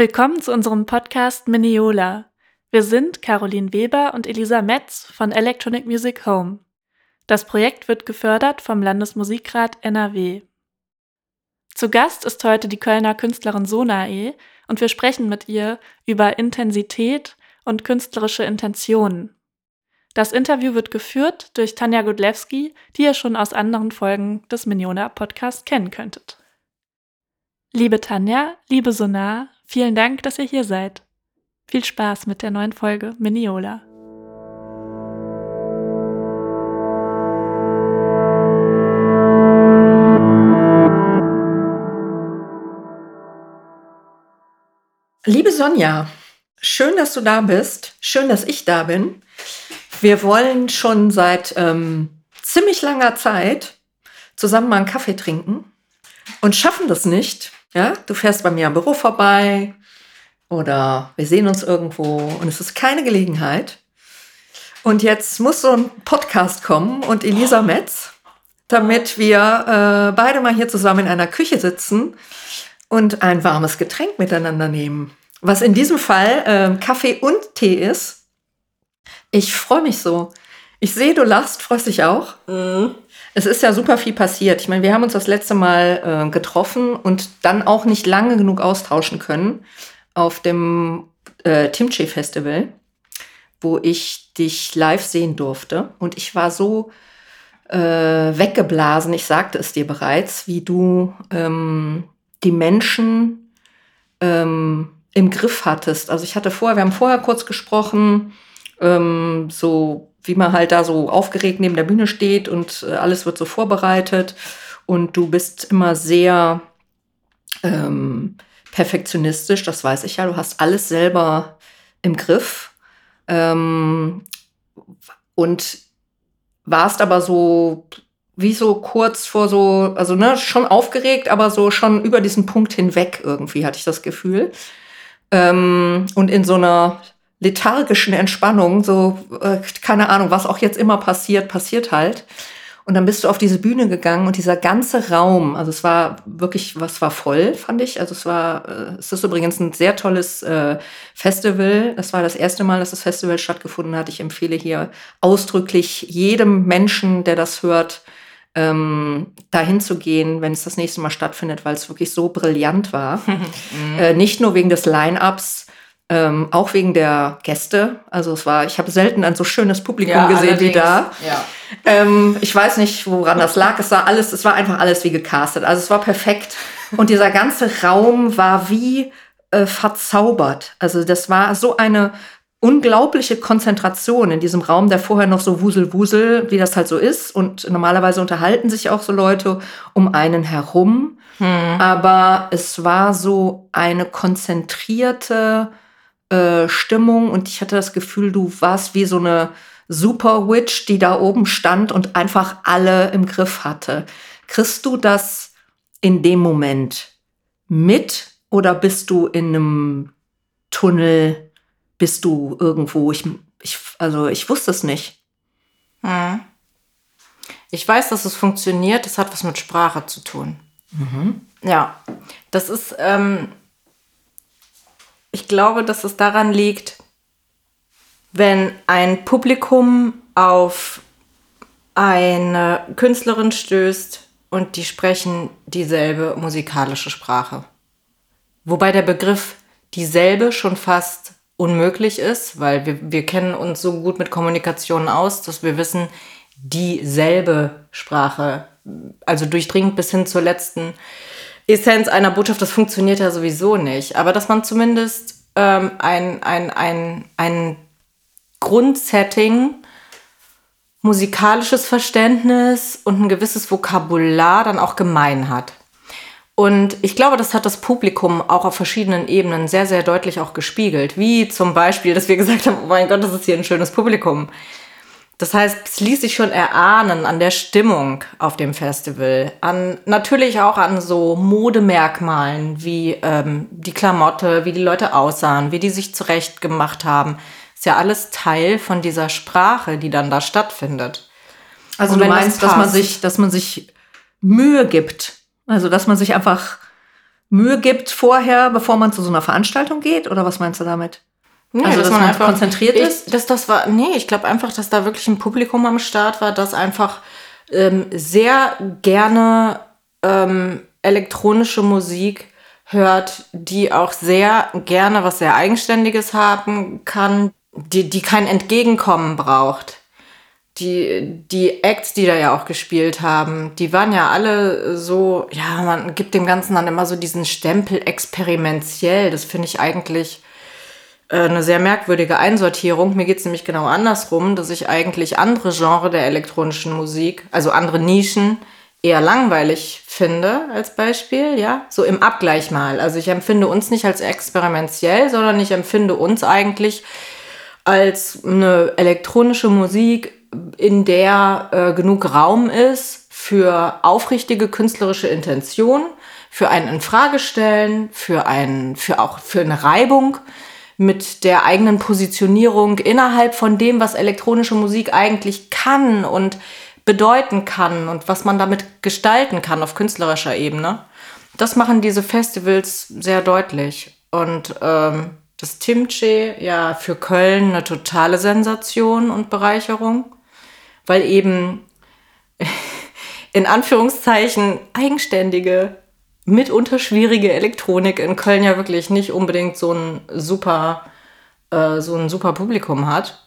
Willkommen zu unserem Podcast Miniola. Wir sind Caroline Weber und Elisa Metz von Electronic Music Home. Das Projekt wird gefördert vom Landesmusikrat NRW. Zu Gast ist heute die Kölner Künstlerin Sonae und wir sprechen mit ihr über Intensität und künstlerische Intentionen. Das Interview wird geführt durch Tanja Godlewski, die ihr schon aus anderen Folgen des Miniona Podcasts kennen könntet. Liebe Tanja, liebe Sonar, vielen Dank, dass ihr hier seid. Viel Spaß mit der neuen Folge Miniola. Liebe Sonja, schön, dass du da bist. Schön, dass ich da bin. Wir wollen schon seit ähm, ziemlich langer Zeit zusammen mal einen Kaffee trinken und schaffen das nicht. Ja, du fährst bei mir am Büro vorbei oder wir sehen uns irgendwo und es ist keine Gelegenheit. Und jetzt muss so ein Podcast kommen und Elisa Metz, damit wir äh, beide mal hier zusammen in einer Küche sitzen und ein warmes Getränk miteinander nehmen. Was in diesem Fall äh, Kaffee und Tee ist. Ich freue mich so. Ich sehe, du lachst, freust dich auch. Mhm. Es ist ja super viel passiert. Ich meine, wir haben uns das letzte Mal äh, getroffen und dann auch nicht lange genug austauschen können auf dem äh, Timche Festival, wo ich dich live sehen durfte. Und ich war so äh, weggeblasen, ich sagte es dir bereits, wie du ähm, die Menschen ähm, im Griff hattest. Also ich hatte vorher, wir haben vorher kurz gesprochen, ähm, so wie man halt da so aufgeregt neben der Bühne steht und äh, alles wird so vorbereitet. Und du bist immer sehr ähm, perfektionistisch, das weiß ich ja, du hast alles selber im Griff. Ähm, und warst aber so wie so kurz vor so, also ne, schon aufgeregt, aber so schon über diesen Punkt hinweg irgendwie, hatte ich das Gefühl. Ähm, und in so einer lethargischen Entspannung, so, äh, keine Ahnung, was auch jetzt immer passiert, passiert halt. Und dann bist du auf diese Bühne gegangen und dieser ganze Raum, also es war wirklich, was war voll, fand ich. Also es war, äh, es ist übrigens ein sehr tolles äh, Festival. Das war das erste Mal, dass das Festival stattgefunden hat. Ich empfehle hier ausdrücklich jedem Menschen, der das hört, ähm, dahin zu gehen, wenn es das nächste Mal stattfindet, weil es wirklich so brillant war. äh, nicht nur wegen des Line-ups, ähm, auch wegen der Gäste. Also es war, ich habe selten ein so schönes Publikum ja, gesehen wie da. Ja. Ähm, ich weiß nicht, woran das lag. Es war alles, es war einfach alles wie gecastet. Also es war perfekt. Und dieser ganze Raum war wie äh, verzaubert. Also das war so eine unglaubliche Konzentration in diesem Raum, der vorher noch so wusel-wusel, wie das halt so ist. Und normalerweise unterhalten sich auch so Leute um einen herum. Hm. Aber es war so eine konzentrierte äh, Stimmung und ich hatte das Gefühl, du warst wie so eine Super Witch, die da oben stand und einfach alle im Griff hatte. Kriegst du das in dem Moment mit oder bist du in einem Tunnel bist du irgendwo? Ich, ich, also ich wusste es nicht. Hm. Ich weiß, dass es funktioniert. Das hat was mit Sprache zu tun. Mhm. Ja, das ist, ähm, ich glaube, dass es daran liegt, wenn ein Publikum auf eine Künstlerin stößt und die sprechen dieselbe musikalische Sprache. Wobei der Begriff dieselbe schon fast unmöglich ist, weil wir, wir kennen uns so gut mit Kommunikation aus, dass wir wissen, dieselbe Sprache, also durchdringend bis hin zur letzten Essenz einer Botschaft, das funktioniert ja sowieso nicht. Aber dass man zumindest ähm, ein, ein, ein, ein Grundsetting, musikalisches Verständnis und ein gewisses Vokabular dann auch gemein hat. Und ich glaube, das hat das Publikum auch auf verschiedenen Ebenen sehr, sehr deutlich auch gespiegelt. Wie zum Beispiel, dass wir gesagt haben, oh mein Gott, das ist hier ein schönes Publikum. Das heißt, es ließ sich schon erahnen an der Stimmung auf dem Festival, an natürlich auch an so Modemerkmalen wie ähm, die Klamotte, wie die Leute aussahen, wie die sich zurecht gemacht haben. Ist ja alles Teil von dieser Sprache, die dann da stattfindet. Also du meinst, das dass man sich, dass man sich Mühe gibt, also, dass man sich einfach Mühe gibt vorher, bevor man zu so einer Veranstaltung geht? Oder was meinst du damit? Nee, also, dass dass man man einfach- konzentriert ich, ist? Das, das war, nee, ich glaube einfach, dass da wirklich ein Publikum am Start war, das einfach ähm, sehr gerne ähm, elektronische Musik hört, die auch sehr gerne was sehr Eigenständiges haben kann, die, die kein Entgegenkommen braucht. Die, die Acts, die da ja auch gespielt haben, die waren ja alle so, ja, man gibt dem Ganzen dann immer so diesen Stempel experimentiell. Das finde ich eigentlich eine sehr merkwürdige Einsortierung. Mir geht es nämlich genau andersrum, dass ich eigentlich andere Genre der elektronischen Musik, also andere Nischen, eher langweilig finde als Beispiel, ja, so im Abgleich mal. Also ich empfinde uns nicht als experimentiell, sondern ich empfinde uns eigentlich als eine elektronische Musik, in der äh, genug Raum ist für aufrichtige künstlerische Intention, für ein Infragestellen, für ein, für auch für eine Reibung mit der eigenen Positionierung innerhalb von dem, was elektronische Musik eigentlich kann und bedeuten kann und was man damit gestalten kann auf künstlerischer Ebene. Das machen diese Festivals sehr deutlich. Und ähm, das Timche ja für Köln eine totale Sensation und Bereicherung, weil eben in Anführungszeichen eigenständige, mitunter schwierige Elektronik in Köln ja wirklich nicht unbedingt so ein super, äh, so ein super Publikum hat.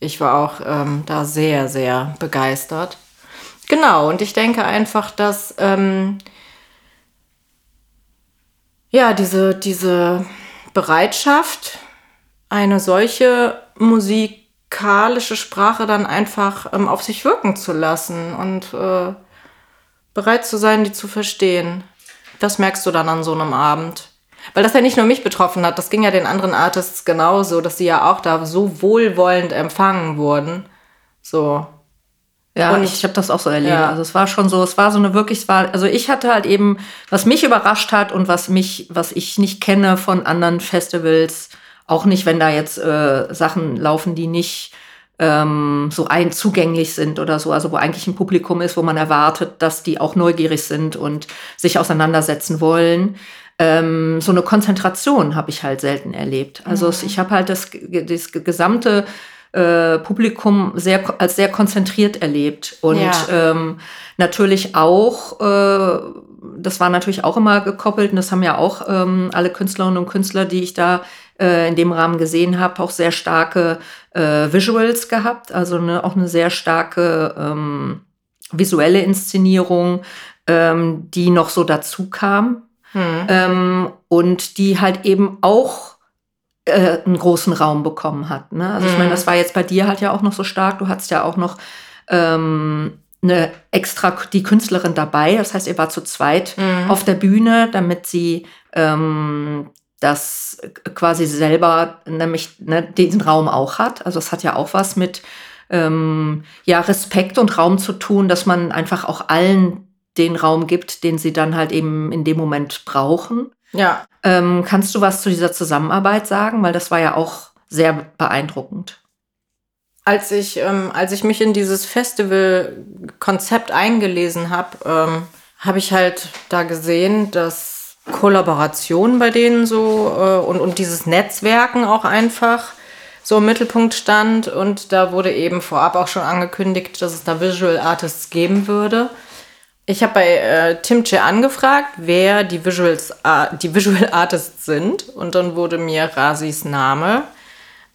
Ich war auch ähm, da sehr, sehr begeistert. Genau, und ich denke einfach, dass ähm, ja, diese, diese Bereitschaft, eine solche musikalische Sprache dann einfach ähm, auf sich wirken zu lassen und äh, bereit zu sein, die zu verstehen. Das merkst du dann an so einem Abend. Weil das ja nicht nur mich betroffen hat, das ging ja den anderen Artists genauso, dass sie ja auch da so wohlwollend empfangen wurden. So. Ja, Und- und ich habe das auch so erlebt. Ja. Also es war schon so, es war so eine wirklich, es war, also ich hatte halt eben, was mich überrascht hat und was mich, was ich nicht kenne von anderen Festivals, auch nicht, wenn da jetzt äh, Sachen laufen, die nicht ähm, so ein zugänglich sind oder so, also wo eigentlich ein Publikum ist, wo man erwartet, dass die auch neugierig sind und sich auseinandersetzen wollen. Ähm, so eine Konzentration habe ich halt selten erlebt. Also es, ich habe halt das, das gesamte äh, Publikum sehr, als sehr konzentriert erlebt. Und Ja. ähm, natürlich auch, äh, das war natürlich auch immer gekoppelt, und das haben ja auch ähm, alle Künstlerinnen und Künstler, die ich da äh, in dem Rahmen gesehen habe, auch sehr starke äh, Visuals gehabt, also eine, auch eine sehr starke ähm, visuelle Inszenierung, ähm, die noch so dazu kam. Hm. Ähm, und die halt eben auch äh, einen großen Raum bekommen hat. Ne? Also ich Mhm. meine, das war jetzt bei dir halt ja auch noch so stark. Du hattest ja auch noch ähm, eine extra die Künstlerin dabei. Das heißt, ihr war zu zweit Mhm. auf der Bühne, damit sie ähm, das quasi selber nämlich ne, diesen Raum auch hat. Also es hat ja auch was mit ähm, ja, Respekt und Raum zu tun, dass man einfach auch allen den Raum gibt, den sie dann halt eben in dem Moment brauchen. Ja. Ähm, kannst du was zu dieser Zusammenarbeit sagen? Weil das war ja auch sehr beeindruckend. Als ich, ähm, als ich mich in dieses Festival-Konzept eingelesen habe, ähm, habe ich halt da gesehen, dass Kollaboration bei denen so äh, und, und dieses Netzwerken auch einfach so im Mittelpunkt stand. Und da wurde eben vorab auch schon angekündigt, dass es da Visual Artists geben würde. Ich habe bei äh, Timche angefragt, wer die, Visuals, äh, die Visual Artists sind. Und dann wurde mir Rasis Name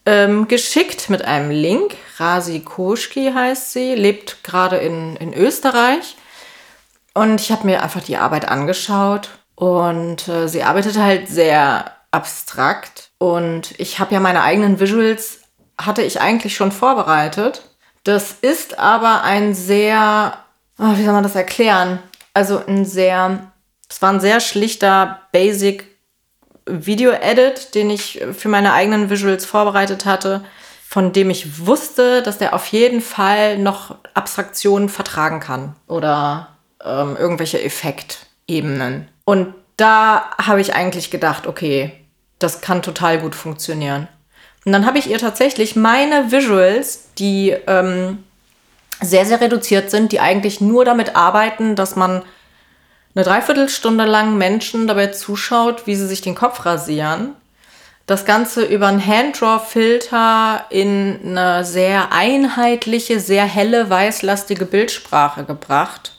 ähm, geschickt mit einem Link. Rasi Koschki heißt sie, lebt gerade in, in Österreich. Und ich habe mir einfach die Arbeit angeschaut. Und äh, sie arbeitet halt sehr abstrakt. Und ich habe ja meine eigenen Visuals, hatte ich eigentlich schon vorbereitet. Das ist aber ein sehr, ah, wie soll man das erklären? Also ein sehr, es war ein sehr schlichter, basic Video-Edit, den ich für meine eigenen Visuals vorbereitet hatte, von dem ich wusste, dass der auf jeden Fall noch Abstraktionen vertragen kann oder ähm, irgendwelche Effektebenen. Und da habe ich eigentlich gedacht, okay, das kann total gut funktionieren. Und dann habe ich ihr tatsächlich meine Visuals, die ähm, sehr, sehr reduziert sind, die eigentlich nur damit arbeiten, dass man eine Dreiviertelstunde lang Menschen dabei zuschaut, wie sie sich den Kopf rasieren. Das Ganze über einen Handdraw-Filter in eine sehr einheitliche, sehr helle, weißlastige Bildsprache gebracht.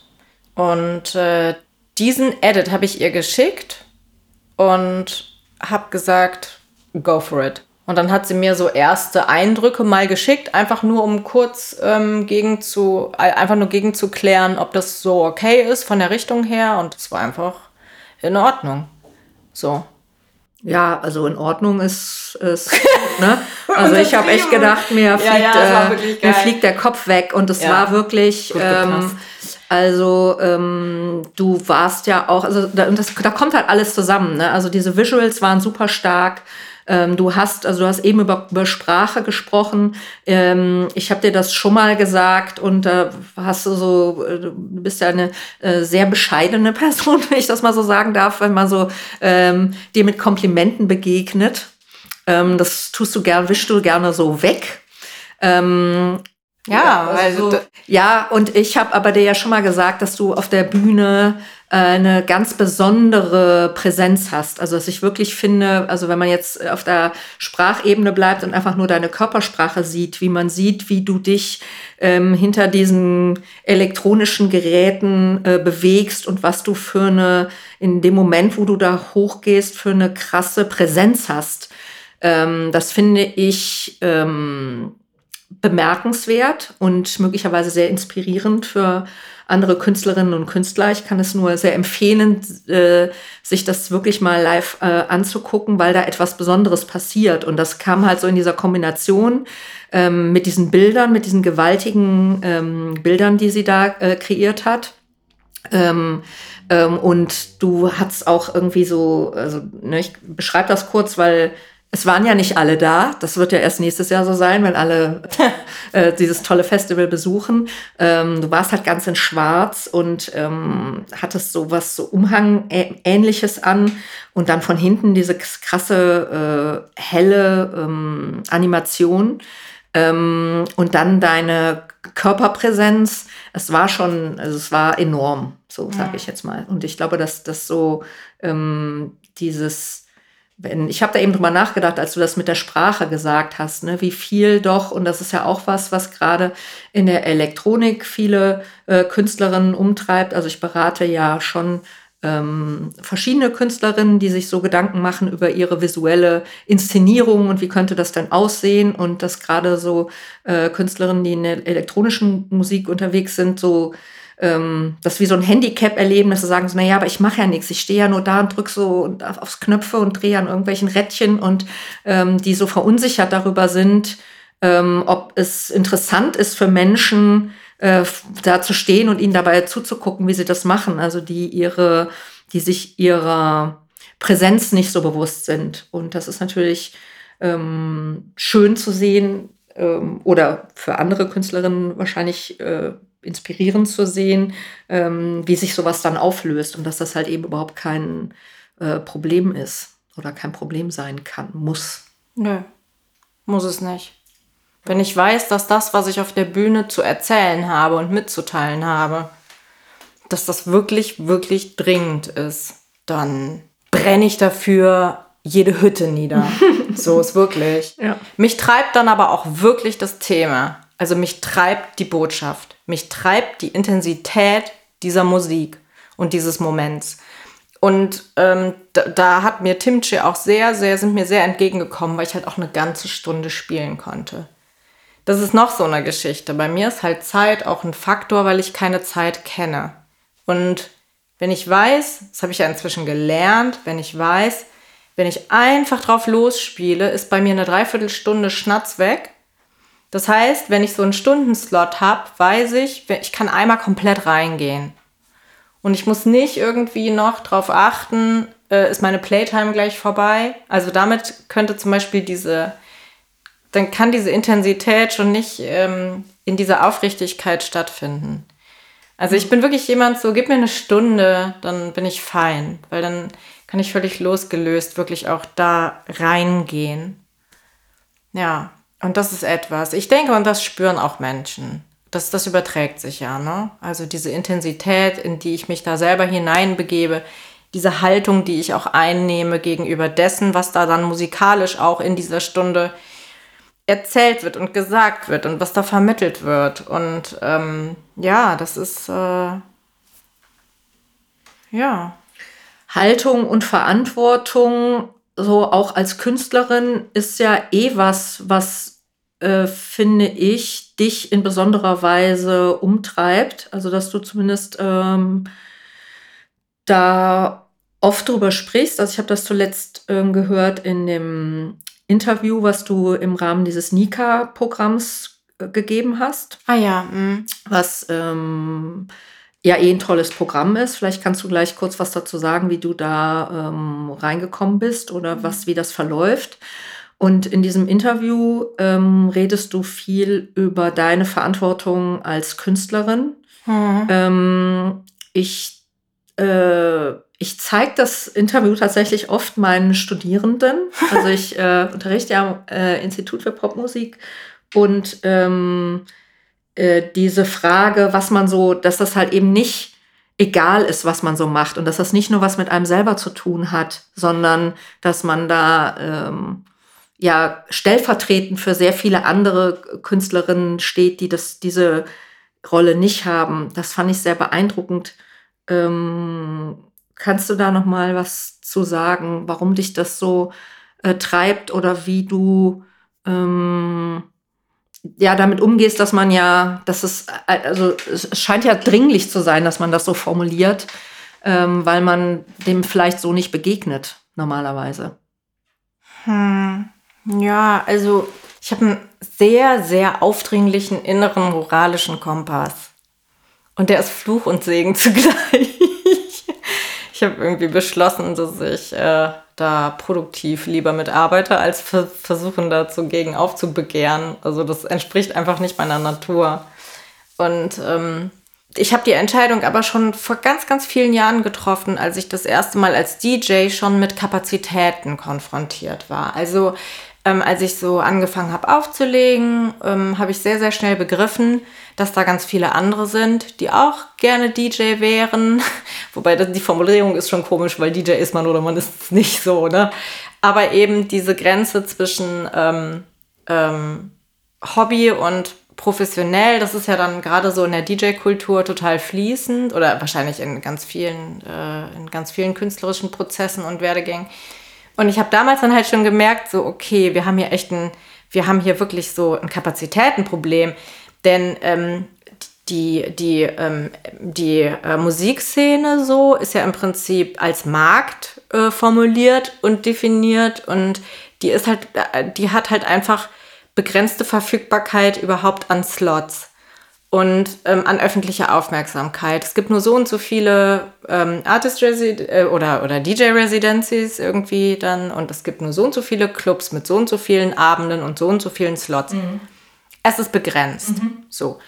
Und äh, diesen Edit habe ich ihr geschickt und habe gesagt, go for it. Und dann hat sie mir so erste Eindrücke mal geschickt, einfach nur um kurz ähm, gegen zu, einfach nur gegen zu klären, ob das so okay ist von der Richtung her. Und es war einfach in Ordnung. So. Ja, also in Ordnung ist, ist ne? Also ich habe echt gedacht, mir fliegt, ja, ja, äh, mir fliegt der Kopf weg und es ja, war wirklich, ähm, also ähm, du warst ja auch, also da, das, da kommt halt alles zusammen. Ne? Also diese Visuals waren super stark. Ähm, du hast, also du hast eben über, über Sprache gesprochen. Ähm, ich habe dir das schon mal gesagt und da äh, hast du so, du bist ja eine äh, sehr bescheidene Person, wenn ich das mal so sagen darf, wenn man so ähm, dir mit Komplimenten begegnet. Ähm, das tust du gern, wischst du gerne so weg. Ähm, ja, also, also ja, und ich habe aber dir ja schon mal gesagt, dass du auf der Bühne äh, eine ganz besondere Präsenz hast. Also dass ich wirklich finde, also wenn man jetzt auf der Sprachebene bleibt und einfach nur deine Körpersprache sieht, wie man sieht, wie du dich ähm, hinter diesen elektronischen Geräten äh, bewegst und was du für eine, in dem Moment, wo du da hochgehst, für eine krasse Präsenz hast. Ähm, das finde ich ähm, bemerkenswert und möglicherweise sehr inspirierend für andere Künstlerinnen und Künstler. Ich kann es nur sehr empfehlen, äh, sich das wirklich mal live äh, anzugucken, weil da etwas Besonderes passiert. Und das kam halt so in dieser Kombination ähm, mit diesen Bildern, mit diesen gewaltigen ähm, Bildern, die sie da äh, kreiert hat. Ähm, ähm und du hast auch irgendwie so, also ne, ich beschreibe das kurz, weil es waren ja nicht alle da. Das wird ja erst nächstes Jahr so sein, wenn alle äh, dieses tolle Festival besuchen. Ähm, du warst halt ganz in Schwarz und ähm, hattest so was so Umhang-ähnliches an und dann von hinten diese krasse äh, helle ähm, Animation ähm, und dann deine Körperpräsenz. Es war schon, also es war enorm, so sage ich jetzt mal. Und ich glaube, dass das so ähm, dieses wenn, ich habe da eben drüber nachgedacht, als du das mit der Sprache gesagt hast, ne, wie viel doch, und das ist ja auch was, was gerade in der Elektronik viele äh, Künstlerinnen umtreibt. Also ich berate ja schon ähm, verschiedene Künstlerinnen, die sich so Gedanken machen über ihre visuelle Inszenierung und wie könnte das denn aussehen und dass gerade so äh, Künstlerinnen, die in der elektronischen Musik unterwegs sind, so ähm, das wie so ein Handicap erleben, dass sie sagen so, naja, aber ich mache ja nichts, ich stehe ja nur da und drücke so aufs Knöpfe und drehe an irgendwelchen Rädchen und ähm, die so verunsichert darüber sind, ähm, ob es interessant ist für Menschen, äh, da zu stehen und ihnen dabei zuzugucken, wie sie das machen. Also die ihre, die sich ihrer Präsenz nicht so bewusst sind. Und das ist natürlich ähm, schön zu sehen ähm, oder für andere Künstlerinnen wahrscheinlich äh, inspirierend zu sehen, ähm, wie sich sowas dann auflöst und dass das halt eben überhaupt kein äh, Problem ist oder kein Problem sein kann, muss. Nö, muss es nicht. Wenn ich weiß, dass das, was ich auf der Bühne zu erzählen habe und mitzuteilen habe, dass das wirklich, wirklich dringend ist, dann brenne ich dafür jede Hütte nieder. so ist wirklich. Ja. Mich treibt dann aber auch wirklich das Thema. Also mich treibt die Botschaft, mich treibt die Intensität dieser Musik und dieses Moments. Und ähm, da, da, hat mir Timche auch sehr, sehr, sind mir sehr entgegengekommen, weil ich halt auch eine ganze Stunde spielen konnte. Das ist noch so eine Geschichte. Bei mir ist halt Zeit auch ein Faktor, weil ich keine Zeit kenne. Und wenn ich weiß, das habe ich ja inzwischen gelernt, wenn ich weiß, wenn ich einfach drauf losspiele, ist bei mir eine Dreiviertelstunde Schnatz weg das heißt, wenn ich so einen Stundenslot habe, weiß ich, ich kann einmal komplett reingehen. Und ich muss nicht irgendwie noch darauf achten, äh, ist meine Playtime gleich vorbei. Also damit könnte zum Beispiel diese, dann kann diese Intensität schon nicht ähm, in dieser Aufrichtigkeit stattfinden. Also ich bin wirklich jemand, so gib mir eine Stunde, dann bin ich fein, weil dann kann ich völlig losgelöst wirklich auch da reingehen. Ja, und das ist etwas, ich denke, und das spüren auch Menschen. das, das überträgt sich ja, ne? Also diese Intensität, in die ich mich da selber hineinbegebe, diese Haltung, die ich auch einnehme gegenüber dessen, was da dann musikalisch auch in dieser Stunde erzählt wird und gesagt wird und was da vermittelt wird. Und ähm, ja, das ist äh, ja. Haltung und Verantwortung, so auch als Künstlerin, ist ja eh was, was äh, finde ich, dich in besonderer Weise umtreibt. Also, dass du zumindest ähm, da oft drüber sprichst. Also, ich habe das zuletzt äh, gehört in dem Interview, was du im Rahmen dieses Nika-Programms äh, gegeben hast. Ah ja. Mh. Was ähm, ja eh ein tolles Programm ist. Vielleicht kannst du gleich kurz was dazu sagen, wie du da ähm, reingekommen bist oder mhm. was, wie das verläuft. Und in diesem Interview ähm, redest du viel über deine Verantwortung als Künstlerin. Mhm. Ähm, ich äh, ich zeige das Interview tatsächlich oft meinen Studierenden. Also ich äh, unterrichte ja am äh, Institut für Popmusik und ähm, äh, diese Frage, was man so, dass das halt eben nicht egal ist, was man so macht und dass das nicht nur was mit einem selber zu tun hat, sondern dass man da ähm, ja stellvertretend für sehr viele andere Künstlerinnen steht, die das, diese Rolle nicht haben. Das fand ich sehr beeindruckend. Ähm, kannst du da noch mal was zu sagen, warum dich das so äh, treibt oder wie du ähm, ja damit umgehst, dass man ja, dass es, äh, also es scheint ja dringlich zu sein, dass man das so formuliert, ähm, weil man dem vielleicht so nicht begegnet normalerweise. Hm. Ja, also ich habe einen sehr, sehr aufdringlichen inneren moralischen Kompass. Und der ist Fluch und Segen zugleich. ich habe irgendwie beschlossen, dass ich äh, da produktiv lieber mitarbeite, als ver versuchen dazu gegen aufzubegehren. Also das entspricht einfach nicht meiner Natur. Und ähm, ich habe die Entscheidung aber schon vor ganz, ganz vielen Jahren getroffen, als ich das erste Mal als DJ schon mit Kapazitäten konfrontiert war. Also ähm, als ich so angefangen habe aufzulegen, ähm, habe ich sehr, sehr schnell begriffen, dass da ganz viele andere sind, die auch gerne DJ wären. Wobei die Formulierung ist schon komisch, weil DJ ist man oder man ist es nicht so, ne? Aber eben diese Grenze zwischen ähm, ähm Hobby und professionell, das ist ja dann gerade so in der DJ-Kultur total fließend oder wahrscheinlich in ganz vielen, äh, in ganz vielen künstlerischen Prozessen und Werdegängen. Und ich habe damals dann halt schon gemerkt, so, okay, wir haben hier echt ein, wir haben hier wirklich so ein Kapazitätenproblem. Denn ähm, die, die, ähm, die äh, Musikszene so ist ja im Prinzip als Markt äh, formuliert und definiert und die ist halt, äh, die hat halt einfach begrenzte Verfügbarkeit überhaupt an Slots und ähm, an öffentliche Aufmerksamkeit. Es gibt nur so und so viele ähm, Artist äh, oder, oder DJ Residencies irgendwie dann und es gibt nur so und so viele Clubs mit so und so vielen Abenden und so und so vielen Slots. Mhm. Es ist begrenzt. Mhm. So.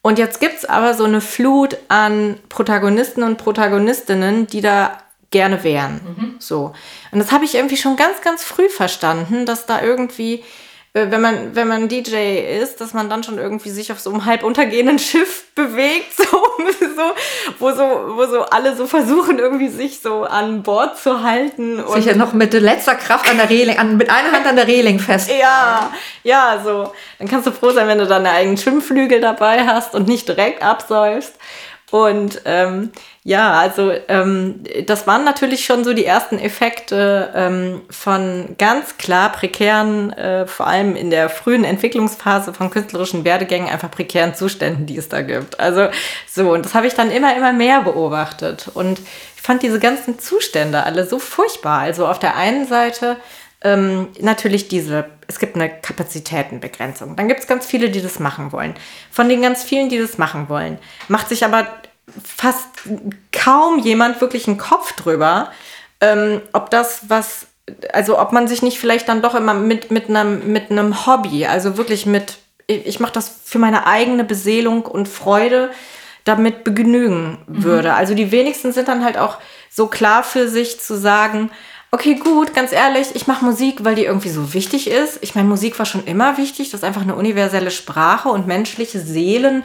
Und jetzt gibt es aber so eine Flut an Protagonisten und Protagonistinnen, die da gerne wären. Mhm. So. Und das habe ich irgendwie schon ganz, ganz früh verstanden, dass da irgendwie wenn man, wenn man DJ ist, dass man dann schon irgendwie sich auf so einem halb untergehenden Schiff bewegt, so, so, wo so, wo so alle so versuchen, irgendwie sich so an Bord zu halten. Und Sicher noch mit letzter Kraft an der Reling, an, mit einer Hand an der Reling fest. Ja, ja, so. Dann kannst du froh sein, wenn du deine eigenen Schwimmflügel dabei hast und nicht direkt absäufst. Und ähm, ja, also ähm, das waren natürlich schon so die ersten Effekte ähm, von ganz klar prekären, äh, vor allem in der frühen Entwicklungsphase von künstlerischen Werdegängen, einfach prekären Zuständen, die es da gibt. Also so, und das habe ich dann immer, immer mehr beobachtet. Und ich fand diese ganzen Zustände alle so furchtbar. Also auf der einen Seite ähm, natürlich diese, es gibt eine Kapazitätenbegrenzung. Dann gibt es ganz viele, die das machen wollen. Von den ganz vielen, die das machen wollen, macht sich aber fast kaum jemand wirklich einen Kopf drüber, ähm, ob das was, also ob man sich nicht vielleicht dann doch immer mit, mit, einem, mit einem Hobby, also wirklich mit, ich mache das für meine eigene Beseelung und Freude, damit begnügen mhm. würde. Also die wenigsten sind dann halt auch so klar für sich zu sagen, okay, gut, ganz ehrlich, ich mache Musik, weil die irgendwie so wichtig ist. Ich meine, Musik war schon immer wichtig. Das ist einfach eine universelle Sprache und menschliche Seelen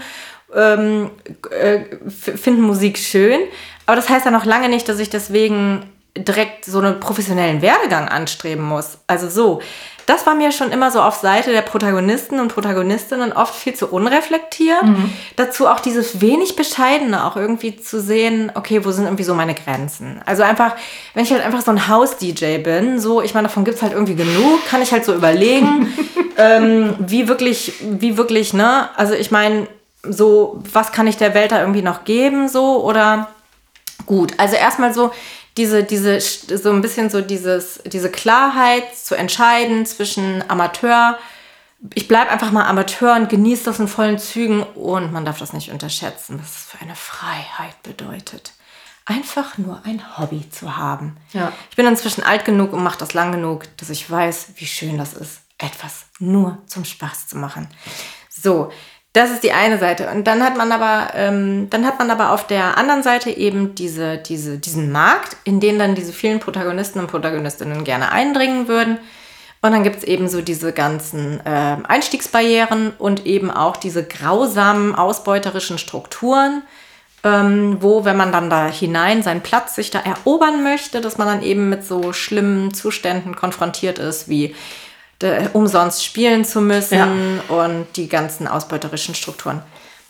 ähm, äh, finden Musik schön. Aber das heißt ja noch lange nicht, dass ich deswegen direkt so einen professionellen Werdegang anstreben muss. Also so, das war mir schon immer so auf Seite der Protagonisten und Protagonistinnen oft viel zu unreflektiert. Mhm. Dazu auch dieses wenig Bescheidene, auch irgendwie zu sehen, okay, wo sind irgendwie so meine Grenzen? Also einfach, wenn ich halt einfach so ein Haus-DJ bin, so, ich meine, davon gibt es halt irgendwie genug, kann ich halt so überlegen, ähm, wie wirklich, wie wirklich, ne? Also ich meine, so, was kann ich der Welt da irgendwie noch geben, so, oder gut. Also erstmal so, diese, diese, so ein bisschen so dieses, diese Klarheit zu entscheiden zwischen Amateur, ich bleibe einfach mal Amateur und genieße das in vollen Zügen und man darf das nicht unterschätzen, was es für eine Freiheit bedeutet. Einfach nur ein Hobby zu haben. Ja. Ich bin inzwischen alt genug und mache das lang genug, dass ich weiß, wie schön das ist, etwas nur zum Spaß zu machen. So, das ist die eine Seite. Und dann hat man aber, ähm, dann hat man aber auf der anderen Seite eben diese, diese, diesen Markt, in den dann diese vielen Protagonisten und Protagonistinnen gerne eindringen würden. Und dann gibt es eben so diese ganzen äh, Einstiegsbarrieren und eben auch diese grausamen, ausbeuterischen Strukturen, ähm, wo, wenn man dann da hinein seinen Platz sich da erobern möchte, dass man dann eben mit so schlimmen Zuständen konfrontiert ist, wie umsonst spielen zu müssen ja. und die ganzen ausbeuterischen Strukturen.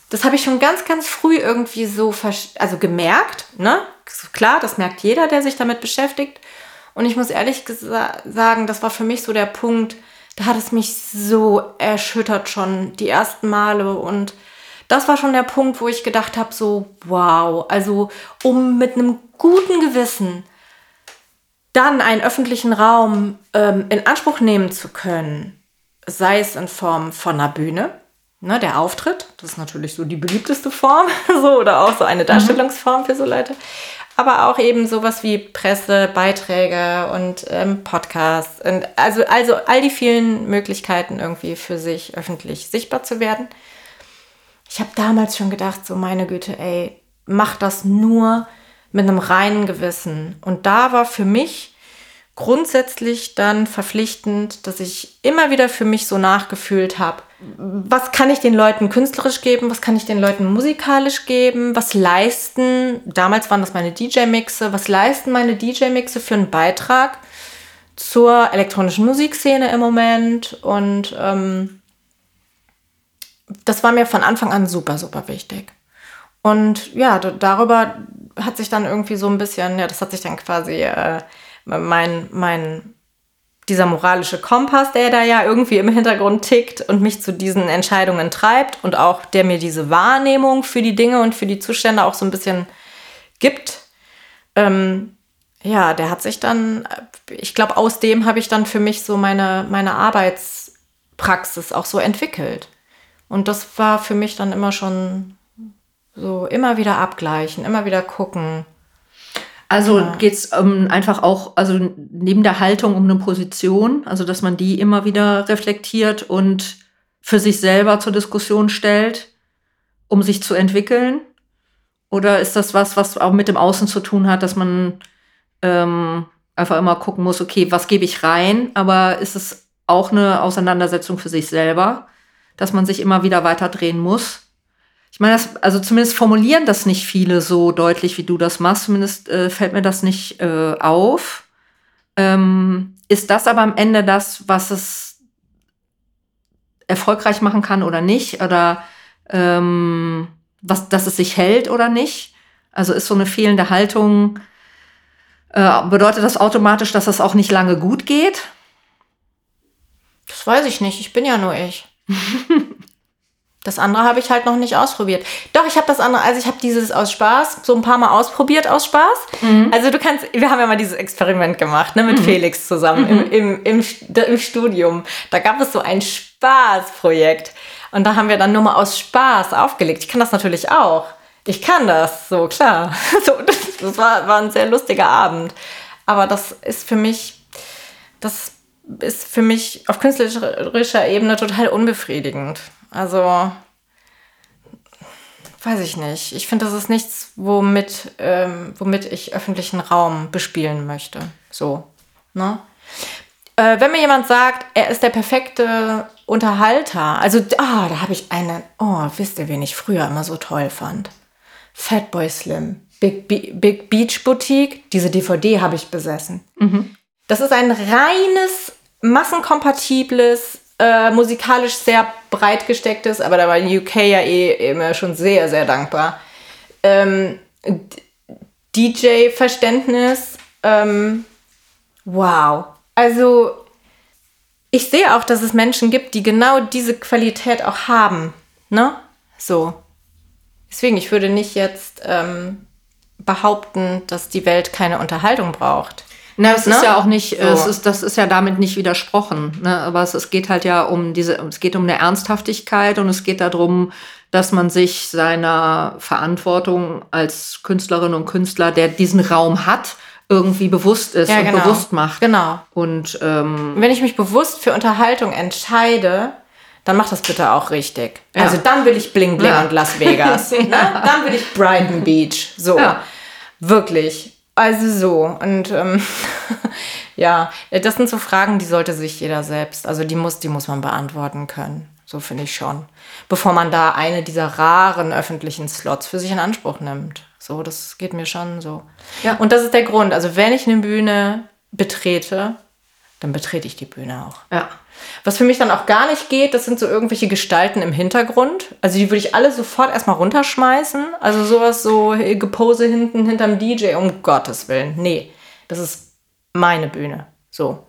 Das habe ich schon ganz, ganz früh irgendwie so also gemerkt. Ne? Klar, das merkt jeder, der sich damit beschäftigt. Und ich muss ehrlich sagen, das war für mich so der Punkt, da hat es mich so erschüttert schon die ersten Male. Und das war schon der Punkt, wo ich gedacht habe, so, wow, also um mit einem guten Gewissen dann einen öffentlichen Raum ähm, in Anspruch nehmen zu können, sei es in Form von einer Bühne, ne, der Auftritt, das ist natürlich so die beliebteste Form, so oder auch so eine mhm. Darstellungsform für so Leute, aber auch eben sowas wie Presse, Beiträge und ähm, Podcasts und also, also all die vielen Möglichkeiten irgendwie für sich öffentlich sichtbar zu werden. Ich habe damals schon gedacht, so meine Güte, ey, mach das nur mit einem reinen Gewissen. Und da war für mich grundsätzlich dann verpflichtend, dass ich immer wieder für mich so nachgefühlt habe, was kann ich den Leuten künstlerisch geben, was kann ich den Leuten musikalisch geben, was leisten, damals waren das meine DJ-Mixe, was leisten meine DJ-Mixe für einen Beitrag zur elektronischen Musikszene im Moment und ähm, das war mir von Anfang an super, super wichtig. Und ja, darüber hat sich dann irgendwie so ein bisschen, ja, das hat sich dann quasi äh, mein, mein, dieser moralische Kompass, der da ja irgendwie im Hintergrund tickt und mich zu diesen Entscheidungen treibt und auch der mir diese Wahrnehmung für die Dinge und für die Zustände auch so ein bisschen gibt. Ähm, ja, der hat sich dann, ich glaube, aus dem habe ich dann für mich so meine, meine Arbeitspraxis auch so entwickelt. Und das war für mich dann immer schon so immer wieder abgleichen, immer wieder gucken. Also ja. geht es um, einfach auch, also neben der Haltung um eine Position, also dass man die immer wieder reflektiert und für sich selber zur Diskussion stellt, um sich zu entwickeln? Oder ist das was, was auch mit dem Außen zu tun hat, dass man ähm, einfach immer gucken muss, okay, was gebe ich rein? Aber ist es auch eine Auseinandersetzung für sich selber, dass man sich immer wieder weiter drehen muss? Ich meine, das, also zumindest formulieren das nicht viele so deutlich, wie du das machst. Zumindest äh, fällt mir das nicht äh, auf. Ähm, ist das aber am Ende das, was es erfolgreich machen kann oder nicht? Oder ähm, was, dass es sich hält oder nicht? Also ist so eine fehlende Haltung, äh, bedeutet das automatisch, dass das auch nicht lange gut geht? Das weiß ich nicht. Ich bin ja nur ich. Das andere habe ich halt noch nicht ausprobiert. Doch, ich habe das andere, also ich habe dieses aus Spaß so ein paar Mal ausprobiert aus Spaß. Mhm. Also du kannst, wir haben ja mal dieses Experiment gemacht, ne, mit mhm. Felix zusammen mhm. im, im, im, im Studium. Da gab es so ein Spaßprojekt. Und da haben wir dann nur mal aus Spaß aufgelegt. Ich kann das natürlich auch. Ich kann das, so klar. So, das, das war, war ein sehr lustiger Abend. Aber das ist für mich, das ist für mich auf künstlerischer Ebene total unbefriedigend. Also, weiß ich nicht. Ich finde, das ist nichts, womit, ähm, womit ich öffentlichen Raum bespielen möchte. So. Ne? Äh, wenn mir jemand sagt, er ist der perfekte Unterhalter, also ah, da habe ich einen, oh, wisst ihr, wen ich früher immer so toll fand? Fatboy Slim, Big, Be Big Beach Boutique, diese DVD habe ich besessen. Mhm. Das ist ein reines, massenkompatibles, äh, musikalisch sehr breit gestecktes, aber da war UK ja eh immer schon sehr, sehr dankbar. Ähm, DJ-Verständnis, ähm, wow. Also ich sehe auch, dass es Menschen gibt, die genau diese Qualität auch haben. Ne? So. Deswegen, ich würde nicht jetzt ähm, behaupten, dass die Welt keine Unterhaltung braucht. Na, es ne? ist ja auch nicht, so. es ist, das ist ja damit nicht widersprochen. Ne? Aber es, es geht halt ja um diese, es geht um eine Ernsthaftigkeit und es geht darum, dass man sich seiner Verantwortung als Künstlerin und Künstler, der diesen Raum hat, irgendwie bewusst ist ja, und genau. bewusst macht. Genau. Und ähm, wenn ich mich bewusst für Unterhaltung entscheide, dann mach das bitte auch richtig. Ja. Also dann will ich Bling Bling ja. und Las Vegas. ne? Dann will ich Brighton Beach. So. Wirklich. Also so. Und ähm, ja, das sind so Fragen, die sollte sich jeder selbst, also die muss, die muss man beantworten können. So finde ich schon. Bevor man da eine dieser raren öffentlichen Slots für sich in Anspruch nimmt. So, das geht mir schon so. Ja. Und das ist der Grund. Also wenn ich eine Bühne betrete, dann betrete ich die Bühne auch. Ja. Was für mich dann auch gar nicht geht, das sind so irgendwelche Gestalten im Hintergrund. Also die würde ich alle sofort erstmal runterschmeißen. Also sowas so Gepose hinten hinterm DJ, um Gottes Willen. Nee, das ist meine Bühne. So.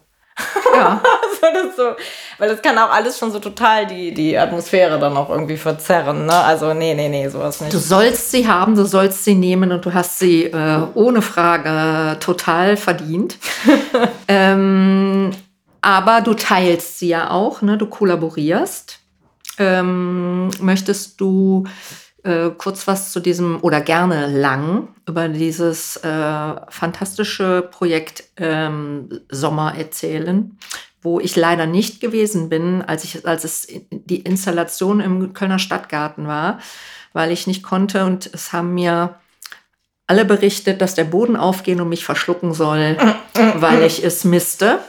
Ja. das so, weil das kann auch alles schon so total die, die Atmosphäre dann auch irgendwie verzerren. Ne? Also nee, nee, nee, sowas nicht. Du sollst sie haben, du sollst sie nehmen und du hast sie äh, ohne Frage total verdient. ähm, aber du teilst sie ja auch, ne? du kollaborierst. Ähm, möchtest du äh, kurz was zu diesem oder gerne lang über dieses äh, fantastische Projekt ähm, Sommer erzählen, wo ich leider nicht gewesen bin, als ich als es die Installation im Kölner Stadtgarten war, weil ich nicht konnte und es haben mir alle berichtet, dass der Boden aufgehen und mich verschlucken soll, weil ich es misste.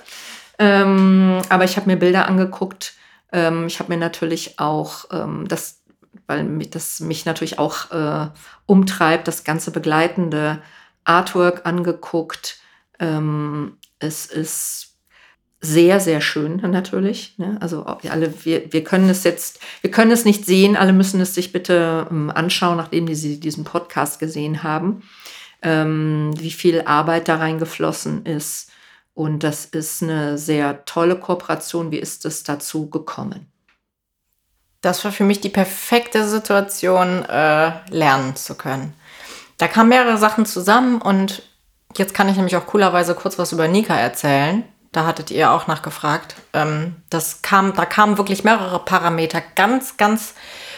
Ähm, aber ich habe mir Bilder angeguckt. Ähm, ich habe mir natürlich auch ähm, das, weil mich, das mich natürlich auch äh, umtreibt, das ganze begleitende Artwork angeguckt. Ähm, es ist sehr, sehr schön natürlich. Ne? Also alle, wir, wir können es jetzt, wir können es nicht sehen, alle müssen es sich bitte ähm, anschauen, nachdem sie diesen Podcast gesehen haben, ähm, wie viel Arbeit da reingeflossen ist. Und das ist eine sehr tolle Kooperation. Wie ist es dazu gekommen? Das war für mich die perfekte Situation, äh, lernen zu können. Da kamen mehrere Sachen zusammen und jetzt kann ich nämlich auch coolerweise kurz was über Nika erzählen. Da hattet ihr auch nachgefragt. Ähm, das kam, da kamen wirklich mehrere Parameter ganz, ganz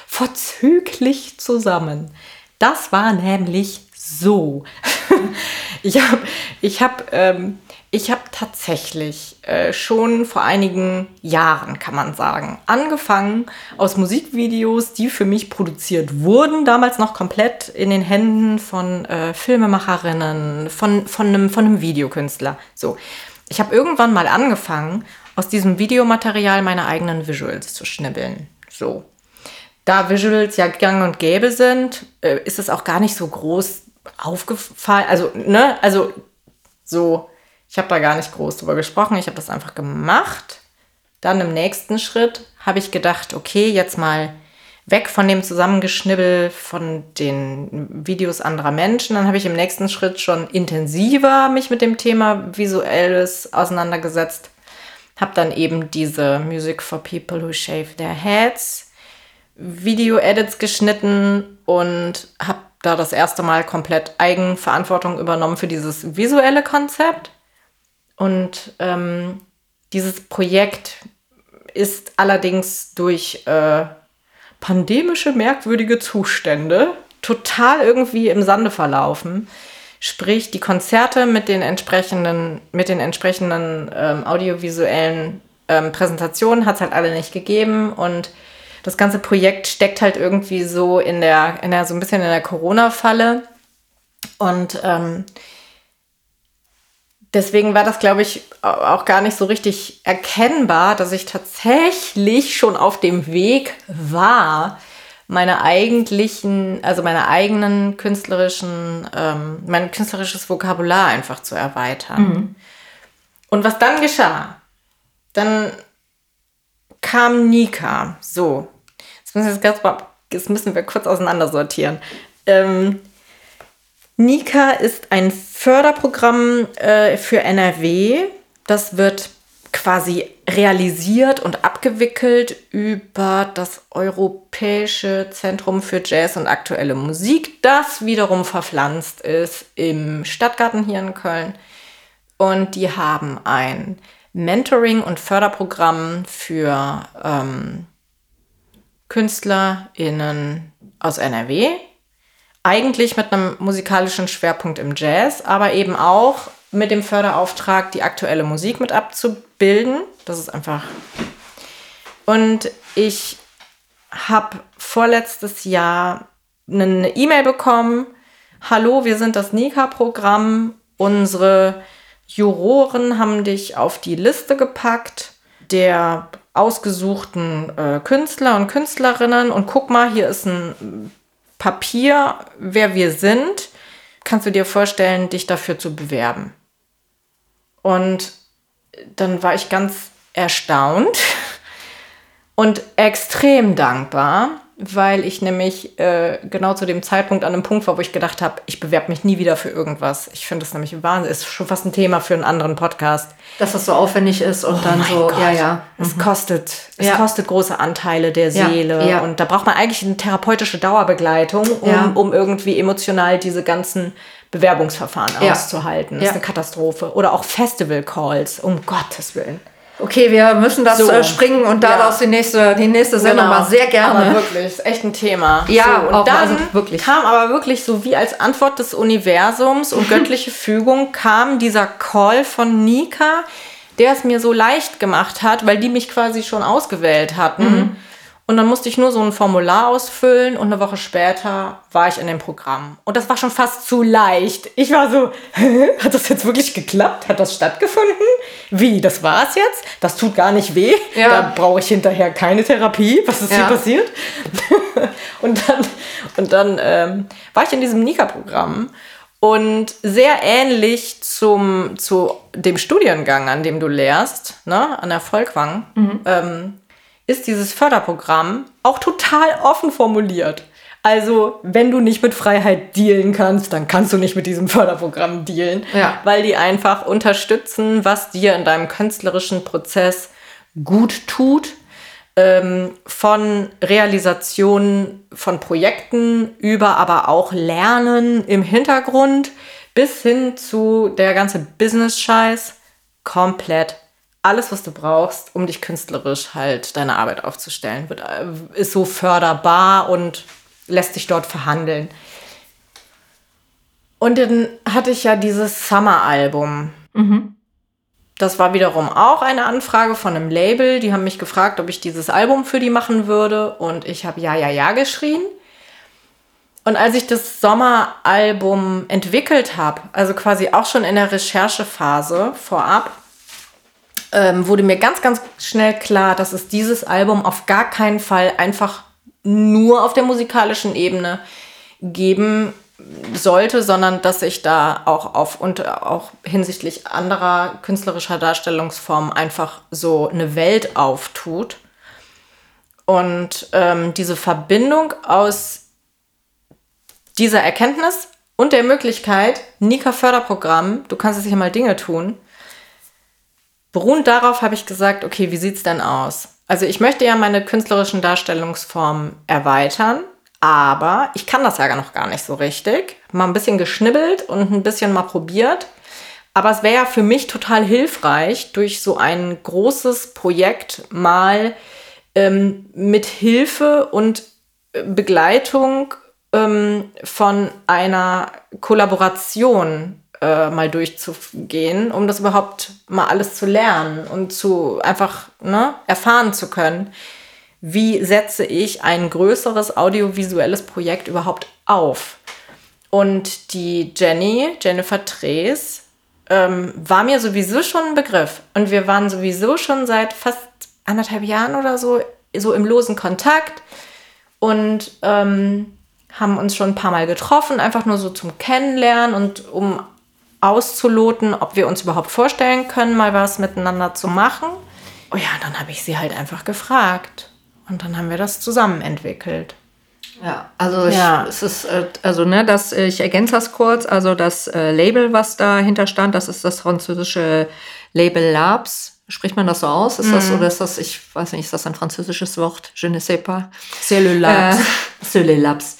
vorzüglich zusammen. Das war nämlich so. ich habe ich hab, ähm, habe tatsächlich äh, schon vor einigen Jahren, kann man sagen, angefangen aus Musikvideos, die für mich produziert wurden, damals noch komplett in den Händen von äh, Filmemacherinnen, von, von, einem, von einem Videokünstler. So, ich habe irgendwann mal angefangen, aus diesem Videomaterial meine eigenen Visuals zu schnibbeln. So. Da Visuals ja gang und gäbe sind, äh, ist es auch gar nicht so groß aufgefallen. Also, ne, also so ich habe da gar nicht groß drüber gesprochen, ich habe das einfach gemacht. Dann im nächsten Schritt habe ich gedacht, okay, jetzt mal weg von dem Zusammengeschnibbel von den Videos anderer Menschen. Dann habe ich im nächsten Schritt schon intensiver mich mit dem Thema Visuelles auseinandergesetzt. Habe dann eben diese Music for People Who Shave Their Heads Video-Edits geschnitten und habe da das erste Mal komplett Eigenverantwortung übernommen für dieses visuelle Konzept. Und ähm, dieses Projekt ist allerdings durch äh, pandemische merkwürdige Zustände total irgendwie im Sande verlaufen. Sprich, die Konzerte mit den entsprechenden, mit den entsprechenden ähm, audiovisuellen ähm, Präsentationen hat es halt alle nicht gegeben und das ganze Projekt steckt halt irgendwie so in der, in der so ein bisschen in der Corona-Falle. Und ähm, deswegen war das, glaube ich, auch gar nicht so richtig erkennbar, dass ich tatsächlich schon auf dem Weg war, meine eigentlichen, also meine eigenen künstlerischen, ähm, mein künstlerisches Vokabular einfach zu erweitern. Mhm. Und was dann geschah, dann kam Nika. So, jetzt müssen wir, jetzt ganz, jetzt müssen wir kurz auseinandersortieren. Ähm, Nika ist ein Förderprogramm äh, für NRW. Das wird quasi realisiert und abgewickelt über das Europäische Zentrum für Jazz und aktuelle Musik, das wiederum verpflanzt ist im Stadtgarten hier in Köln. Und die haben ein Mentoring- und Förderprogramm für ähm, KünstlerInnen aus NRW, eigentlich mit einem musikalischen Schwerpunkt im Jazz, aber eben auch mit dem Förderauftrag, die aktuelle Musik mit abzubilden. Das ist einfach. Und ich habe vorletztes Jahr eine E-Mail bekommen. Hallo, wir sind das Nika-Programm. Unsere Juroren haben dich auf die Liste gepackt der ausgesuchten äh, Künstler und Künstlerinnen. Und guck mal, hier ist ein Papier, wer wir sind, kannst du dir vorstellen, dich dafür zu bewerben. Und dann war ich ganz erstaunt und extrem dankbar, weil ich nämlich äh, genau zu dem Zeitpunkt an einem Punkt war, wo ich gedacht habe, ich bewerbe mich nie wieder für irgendwas. Ich finde das nämlich Wahnsinn. Ist schon fast ein Thema für einen anderen Podcast. Dass das so aufwendig ist und oh dann so, Gott. ja, ja. Es mhm. kostet, es ja. kostet große Anteile der Seele. Ja, ja. Und da braucht man eigentlich eine therapeutische Dauerbegleitung, um, um irgendwie emotional diese ganzen Bewerbungsverfahren auszuhalten. Das ist eine Katastrophe. Oder auch Festival-Calls, um Gottes Willen. Okay, wir müssen das so. Äh, springen und daraus ja. die nächste, die nächste Sendung genau. mal sehr gerne. Aber wirklich, ist echt ein Thema. Ja, so, und auch, dann also wirklich. kam aber wirklich so wie als Antwort des Universums und göttliche Fügung kam dieser Call von Nika, der es mir so leicht gemacht hat, weil die mich quasi schon ausgewählt hatten. Mhm. Und dann musste ich nur so ein Formular ausfüllen und eine Woche später war ich in dem Programm. Und das war schon fast zu leicht. Ich war so, hat das jetzt wirklich geklappt? Hat das stattgefunden? Wie, das war's jetzt? Das tut gar nicht weh? Ja. Da brauche ich hinterher keine Therapie. Was ist ja. hier passiert? und dann, und dann ähm, war ich in diesem Nika-Programm und sehr ähnlich zum, zu dem Studiengang, an dem du lehrst, ne, an der Volkwang. Mhm. Ähm, ist dieses Förderprogramm auch total offen formuliert. Also, wenn du nicht mit Freiheit dealen kannst, dann kannst du nicht mit diesem Förderprogramm dealen, ja. weil die einfach unterstützen, was dir in deinem künstlerischen Prozess gut tut, ähm, von Realisation von Projekten über aber auch Lernen im Hintergrund bis hin zu der ganze Business-Scheiß komplett alles, was du brauchst, um dich künstlerisch halt deine Arbeit aufzustellen, wird, äh, ist so förderbar und lässt sich dort verhandeln. Und dann hatte ich ja dieses Summer-Album. Mhm. Das war wiederum auch eine Anfrage von einem Label. Die haben mich gefragt, ob ich dieses Album für die machen würde. Und ich habe ja, ja, ja geschrien. Und als ich das Sommeralbum entwickelt habe, also quasi auch schon in der Recherchephase vorab, ähm, wurde mir ganz, ganz schnell klar, dass es dieses Album auf gar keinen Fall einfach nur auf der musikalischen Ebene geben sollte, sondern dass sich da auch auf und auch hinsichtlich anderer künstlerischer Darstellungsformen einfach so eine Welt auftut. Und ähm, diese Verbindung aus dieser Erkenntnis und der Möglichkeit, Nika Förderprogramm, du kannst jetzt hier mal Dinge tun, Beruhend darauf habe ich gesagt, okay, wie sieht es denn aus? Also ich möchte ja meine künstlerischen Darstellungsformen erweitern, aber ich kann das ja noch gar nicht so richtig. Mal ein bisschen geschnibbelt und ein bisschen mal probiert. Aber es wäre ja für mich total hilfreich, durch so ein großes Projekt mal ähm, mit Hilfe und äh, Begleitung ähm, von einer Kollaboration äh, mal durchzugehen, um das überhaupt mal alles zu lernen und zu einfach ne, erfahren zu können. Wie setze ich ein größeres audiovisuelles Projekt überhaupt auf? Und die Jenny, Jennifer Trees, ähm, war mir sowieso schon ein Begriff. Und wir waren sowieso schon seit fast anderthalb Jahren oder so, so im losen Kontakt und ähm, haben uns schon ein paar Mal getroffen, einfach nur so zum Kennenlernen und um auszuloten, ob wir uns überhaupt vorstellen können, mal was miteinander zu machen. Oh ja, dann habe ich sie halt einfach gefragt. Und dann haben wir das zusammen entwickelt. Ja, also ich, ja. es ist, äh, also ne, das, ich ergänze das kurz, also das äh, Label, was dahinter stand, das ist das französische Label Labs. Spricht man das so aus? Ist das, mhm. oder ist das, ich weiß nicht, ist das ein französisches Wort? Je ne sais pas. C'est le Labs. Äh, C'est le Labs.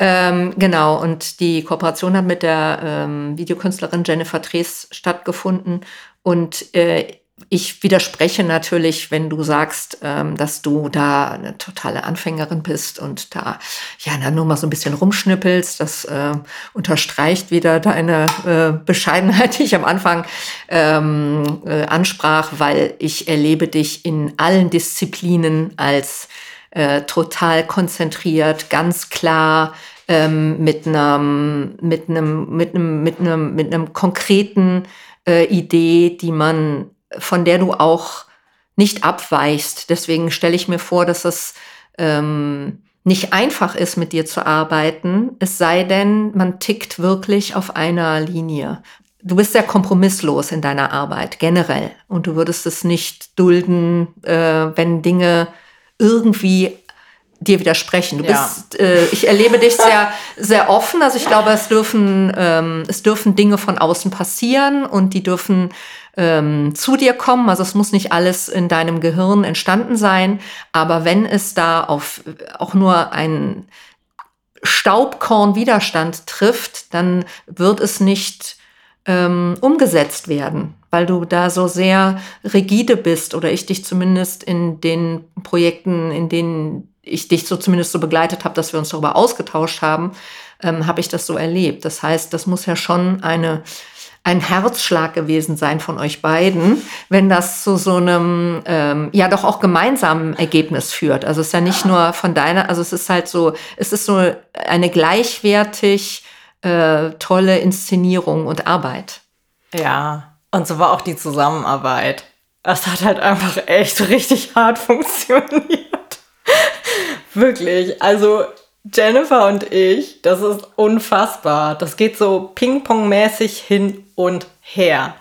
Ähm, genau, und die Kooperation hat mit der ähm, Videokünstlerin Jennifer Trees stattgefunden. Und äh, ich widerspreche natürlich, wenn du sagst, ähm, dass du da eine totale Anfängerin bist und da ja na, nur mal so ein bisschen rumschnippelst. Das äh, unterstreicht wieder deine äh, Bescheidenheit, die ich am Anfang ähm, äh, ansprach, weil ich erlebe dich in allen Disziplinen als äh, total konzentriert, ganz klar, ähm, mit einem mit einem mit einem mit einem mit einem konkreten äh, Idee, die man von der du auch nicht abweichst. Deswegen stelle ich mir vor, dass es ähm, nicht einfach ist, mit dir zu arbeiten, es sei denn, man tickt wirklich auf einer Linie. Du bist sehr kompromisslos in deiner Arbeit generell und du würdest es nicht dulden, äh, wenn Dinge irgendwie dir widersprechen. Du ja. bist, äh, ich erlebe dich sehr, sehr offen. Also ich glaube, es dürfen, ähm, es dürfen Dinge von außen passieren und die dürfen ähm, zu dir kommen. Also es muss nicht alles in deinem Gehirn entstanden sein, aber wenn es da auf auch nur ein Staubkorn Widerstand trifft, dann wird es nicht ähm, umgesetzt werden, weil du da so sehr rigide bist oder ich dich zumindest in den Projekten, in denen ich dich so zumindest so begleitet habe, dass wir uns darüber ausgetauscht haben, ähm, habe ich das so erlebt. Das heißt, das muss ja schon eine ein Herzschlag gewesen sein von euch beiden, wenn das zu so einem ähm, ja doch auch gemeinsamen Ergebnis führt. Also es ist ja nicht nur von deiner, also es ist halt so, es ist so eine gleichwertig äh, tolle Inszenierung und Arbeit. Ja, und so war auch die Zusammenarbeit. Es hat halt einfach echt richtig hart funktioniert. Wirklich. Also Jennifer und ich, das ist unfassbar. Das geht so Ping-Pong-mäßig hin und her.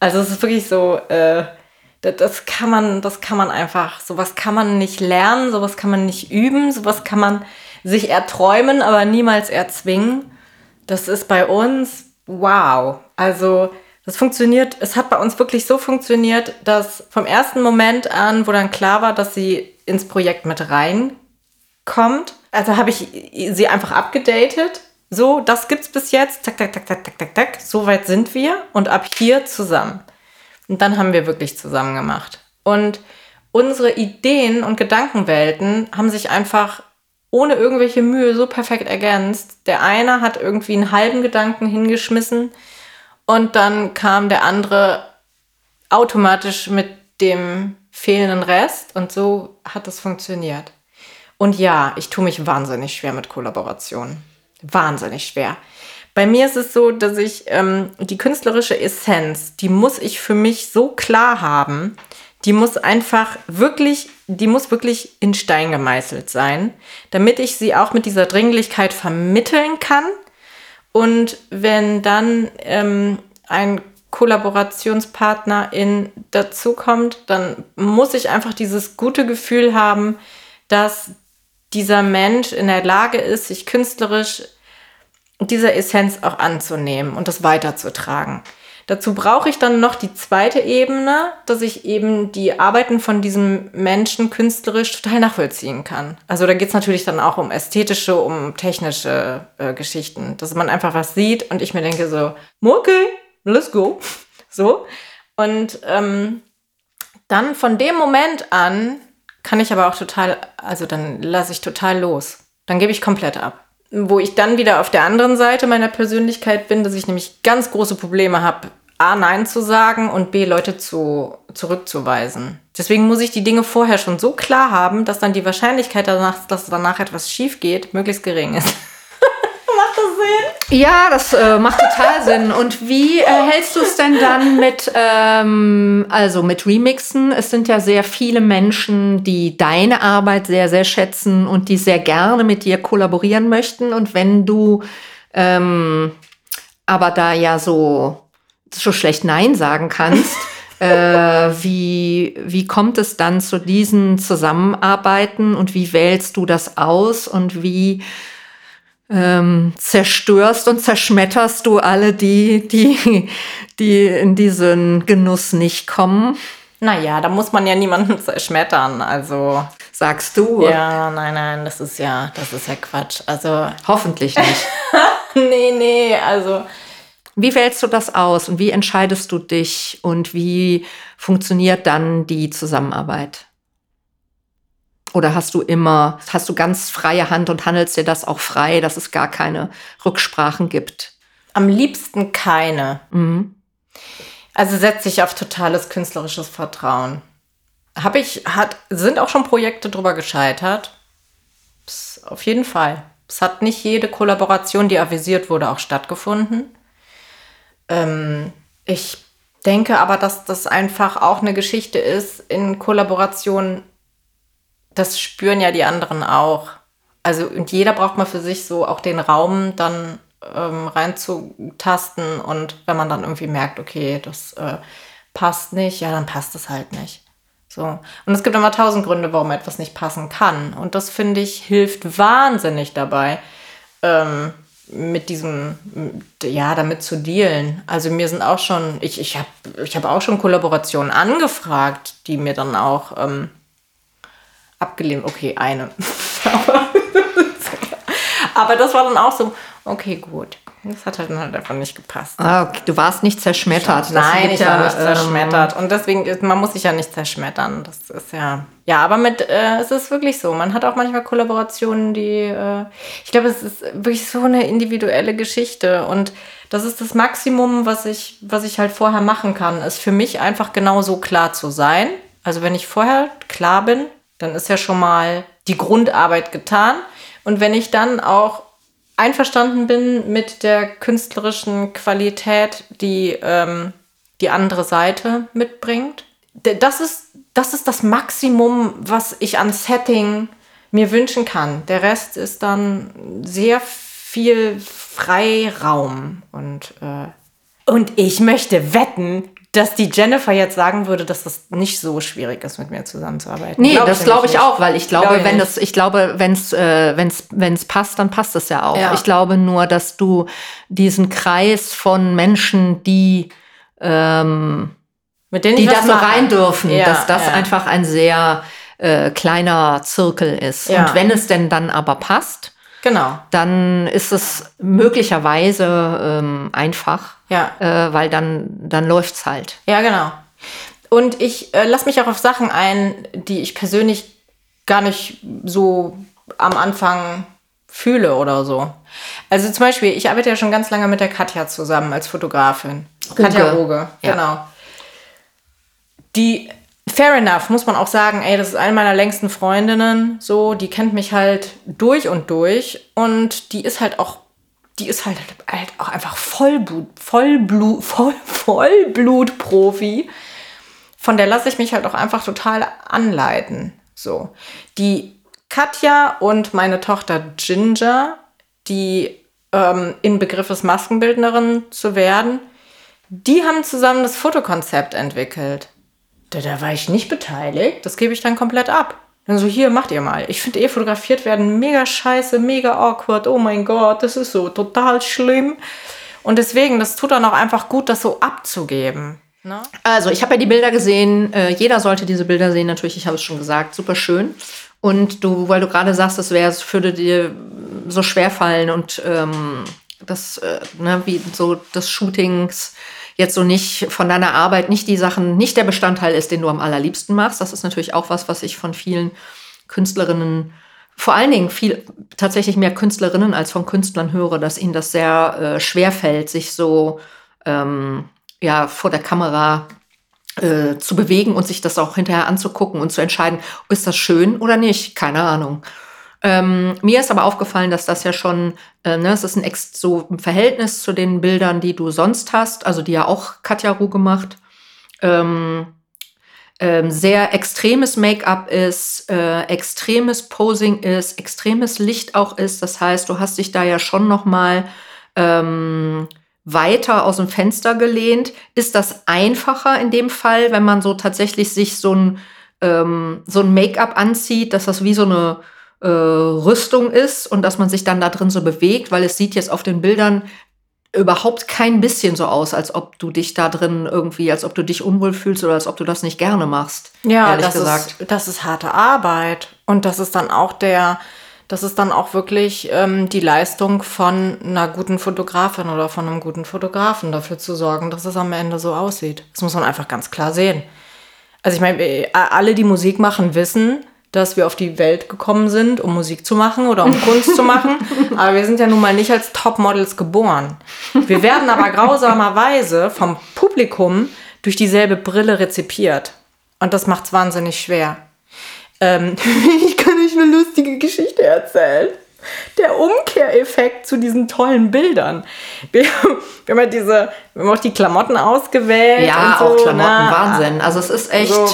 Also es ist wirklich so, äh, das, kann man, das kann man einfach, sowas kann man nicht lernen, sowas kann man nicht üben, sowas kann man sich erträumen, aber niemals erzwingen. Das ist bei uns wow. Also das funktioniert, es hat bei uns wirklich so funktioniert, dass vom ersten Moment an, wo dann klar war, dass sie ins Projekt mit reinkommt, also habe ich sie einfach abgedatet. So, das gibt's bis jetzt. Zack, zack, zack, zack, zack, zack, zack. So weit sind wir und ab hier zusammen. Und dann haben wir wirklich zusammen gemacht. Und unsere Ideen und Gedankenwelten haben sich einfach ohne irgendwelche Mühe so perfekt ergänzt. Der eine hat irgendwie einen halben Gedanken hingeschmissen und dann kam der andere automatisch mit dem fehlenden Rest und so hat es funktioniert. Und ja, ich tue mich wahnsinnig schwer mit Kollaborationen. Wahnsinnig schwer. Bei mir ist es so, dass ich ähm, die künstlerische Essenz, die muss ich für mich so klar haben, die muss einfach wirklich, die muss wirklich in Stein gemeißelt sein, damit ich sie auch mit dieser Dringlichkeit vermitteln kann. Und wenn dann ähm, ein Kollaborationspartner in dazukommt, dann muss ich einfach dieses gute Gefühl haben, dass dieser Mensch in der Lage ist, sich künstlerisch dieser Essenz auch anzunehmen und das weiterzutragen. Dazu brauche ich dann noch die zweite Ebene, dass ich eben die Arbeiten von diesem Menschen künstlerisch total nachvollziehen kann. Also da geht es natürlich dann auch um ästhetische, um technische äh, Geschichten, dass man einfach was sieht und ich mir denke so, okay, let's go. So. Und ähm, dann von dem Moment an kann ich aber auch total, also dann lasse ich total los. Dann gebe ich komplett ab. Wo ich dann wieder auf der anderen Seite meiner Persönlichkeit bin, dass ich nämlich ganz große Probleme habe, A, Nein zu sagen und B, Leute zu, zurückzuweisen. Deswegen muss ich die Dinge vorher schon so klar haben, dass dann die Wahrscheinlichkeit danach, dass danach etwas schief geht, möglichst gering ist. Sinn? Ja, das äh, macht total Sinn. Und wie äh, hältst du es denn dann mit, ähm, also mit Remixen? Es sind ja sehr viele Menschen, die deine Arbeit sehr, sehr schätzen und die sehr gerne mit dir kollaborieren möchten. Und wenn du ähm, aber da ja so, so schlecht Nein sagen kannst, äh, wie, wie kommt es dann zu diesen Zusammenarbeiten und wie wählst du das aus und wie ähm, zerstörst und zerschmetterst du alle die, die, die in diesen Genuss nicht kommen? Naja, da muss man ja niemanden zerschmettern, also. Sagst du? Ja, nein, nein, das ist ja, das ist ja Quatsch. Also. Hoffentlich nicht. nee, nee, also. Wie wählst du das aus und wie entscheidest du dich und wie funktioniert dann die Zusammenarbeit? Oder hast du immer, hast du ganz freie Hand und handelst dir das auch frei, dass es gar keine Rücksprachen gibt? Am liebsten keine. Mhm. Also setze ich auf totales künstlerisches Vertrauen. Habe ich, hat, sind auch schon Projekte drüber gescheitert. Pss, auf jeden Fall. Es hat nicht jede Kollaboration, die avisiert wurde, auch stattgefunden. Ähm, ich denke aber, dass das einfach auch eine Geschichte ist in Kollaboration das spüren ja die anderen auch. Also, und jeder braucht mal für sich so auch den Raum dann ähm, reinzutasten. Und wenn man dann irgendwie merkt, okay, das äh, passt nicht, ja, dann passt es halt nicht. So. Und es gibt immer tausend Gründe, warum etwas nicht passen kann. Und das finde ich hilft wahnsinnig dabei, ähm, mit diesem, ja, damit zu dealen. Also mir sind auch schon, ich, ich habe ich hab auch schon Kollaborationen angefragt, die mir dann auch ähm, abgelehnt. Okay, eine. Aber das war dann auch so, okay, gut. Das hat halt dann halt einfach nicht gepasst. Ah, okay. Du warst nicht zerschmettert. Nein, ich war nicht zerschmettert. Ähm, Und deswegen, man muss sich ja nicht zerschmettern. Das ist ja. Ja, aber mit, äh, es ist wirklich so. Man hat auch manchmal Kollaborationen, die, äh, ich glaube, es ist wirklich so eine individuelle Geschichte. Und das ist das Maximum, was ich, was ich halt vorher machen kann, ist für mich einfach genauso klar zu sein. Also wenn ich vorher klar bin, dann ist ja schon mal die Grundarbeit getan. Und wenn ich dann auch einverstanden bin mit der künstlerischen Qualität, die ähm, die andere Seite mitbringt, das ist, das ist das Maximum, was ich an Setting mir wünschen kann. Der Rest ist dann sehr viel Freiraum und äh, und ich möchte wetten, dass die Jennifer jetzt sagen würde, dass das nicht so schwierig ist, mit mir zusammenzuarbeiten. Nee, glaub das glaube ich nicht. auch, weil ich glaube, glaube wenn das, ich glaube, wenn es, äh, wenn's, wenn's passt, dann passt es ja auch. Ja. Ich glaube nur, dass du diesen Kreis von Menschen, die ähm, mit denen die da so rein dürfen, ja, dass das ja. einfach ein sehr äh, kleiner Zirkel ist. Und wenn es denn dann aber passt, Genau. Dann ist es möglicherweise ähm, einfach, ja. äh, weil dann, dann läuft es halt. Ja, genau. Und ich äh, lasse mich auch auf Sachen ein, die ich persönlich gar nicht so am Anfang fühle oder so. Also zum Beispiel, ich arbeite ja schon ganz lange mit der Katja zusammen als Fotografin. Ruge. Katja Roge, ja. genau. Die fair enough, muss man auch sagen, ey, das ist eine meiner längsten Freundinnen, so, die kennt mich halt durch und durch und die ist halt auch, die ist halt, halt auch einfach Vollblut, Vollblut, Voll, Vollblutprofi. Von der lasse ich mich halt auch einfach total anleiten, so. Die Katja und meine Tochter Ginger, die ähm, in Begriff ist, Maskenbildnerin zu werden, die haben zusammen das Fotokonzept entwickelt. Da, da war ich nicht beteiligt. Das gebe ich dann komplett ab. Dann so, hier, macht ihr mal. Ich finde eh fotografiert werden mega scheiße, mega awkward. Oh mein Gott, das ist so total schlimm. Und deswegen, das tut dann auch einfach gut, das so abzugeben. Ne? Also, ich habe ja die Bilder gesehen. Äh, jeder sollte diese Bilder sehen, natürlich. Ich habe es schon gesagt. Super schön. Und du, weil du gerade sagst, das wäre, es würde dir so schwer fallen und ähm, das, äh, ne, wie so des Shootings jetzt so nicht von deiner Arbeit nicht die Sachen, nicht der Bestandteil ist, den du am allerliebsten machst. Das ist natürlich auch was, was ich von vielen Künstlerinnen, vor allen Dingen viel, tatsächlich mehr Künstlerinnen als von Künstlern höre, dass ihnen das sehr äh, schwer fällt, sich so ähm, ja, vor der Kamera äh, zu bewegen und sich das auch hinterher anzugucken und zu entscheiden, ist das schön oder nicht? Keine Ahnung. Ähm, mir ist aber aufgefallen, dass das ja schon, äh, ne, es ist ein Ex so ein Verhältnis zu den Bildern, die du sonst hast, also die ja auch Katja Ruh gemacht. Ähm, ähm, sehr extremes Make-up ist, äh, extremes Posing ist, extremes Licht auch ist. Das heißt, du hast dich da ja schon noch mal ähm, weiter aus dem Fenster gelehnt. Ist das einfacher in dem Fall, wenn man so tatsächlich sich so ein ähm, so ein Make-up anzieht, dass das wie so eine äh, Rüstung ist und dass man sich dann da drin so bewegt, weil es sieht jetzt auf den Bildern überhaupt kein bisschen so aus, als ob du dich da drin irgendwie, als ob du dich unwohl fühlst oder als ob du das nicht gerne machst. Ja, ehrlich das gesagt. Ist, das ist harte Arbeit. Und das ist dann auch der, das ist dann auch wirklich ähm, die Leistung von einer guten Fotografin oder von einem guten Fotografen, dafür zu sorgen, dass es am Ende so aussieht. Das muss man einfach ganz klar sehen. Also ich meine, äh, alle, die Musik machen, wissen, dass wir auf die Welt gekommen sind, um Musik zu machen oder um Kunst zu machen. Aber wir sind ja nun mal nicht als Topmodels geboren. Wir werden aber grausamerweise vom Publikum durch dieselbe Brille rezipiert. Und das macht es wahnsinnig schwer. Ähm, ich kann euch eine lustige Geschichte erzählen. Der Umkehreffekt zu diesen tollen Bildern. Wir, wir haben halt diese, wir haben auch die Klamotten ausgewählt. Ja, so, auch Klamotten, na? Wahnsinn. Also es ist echt. So,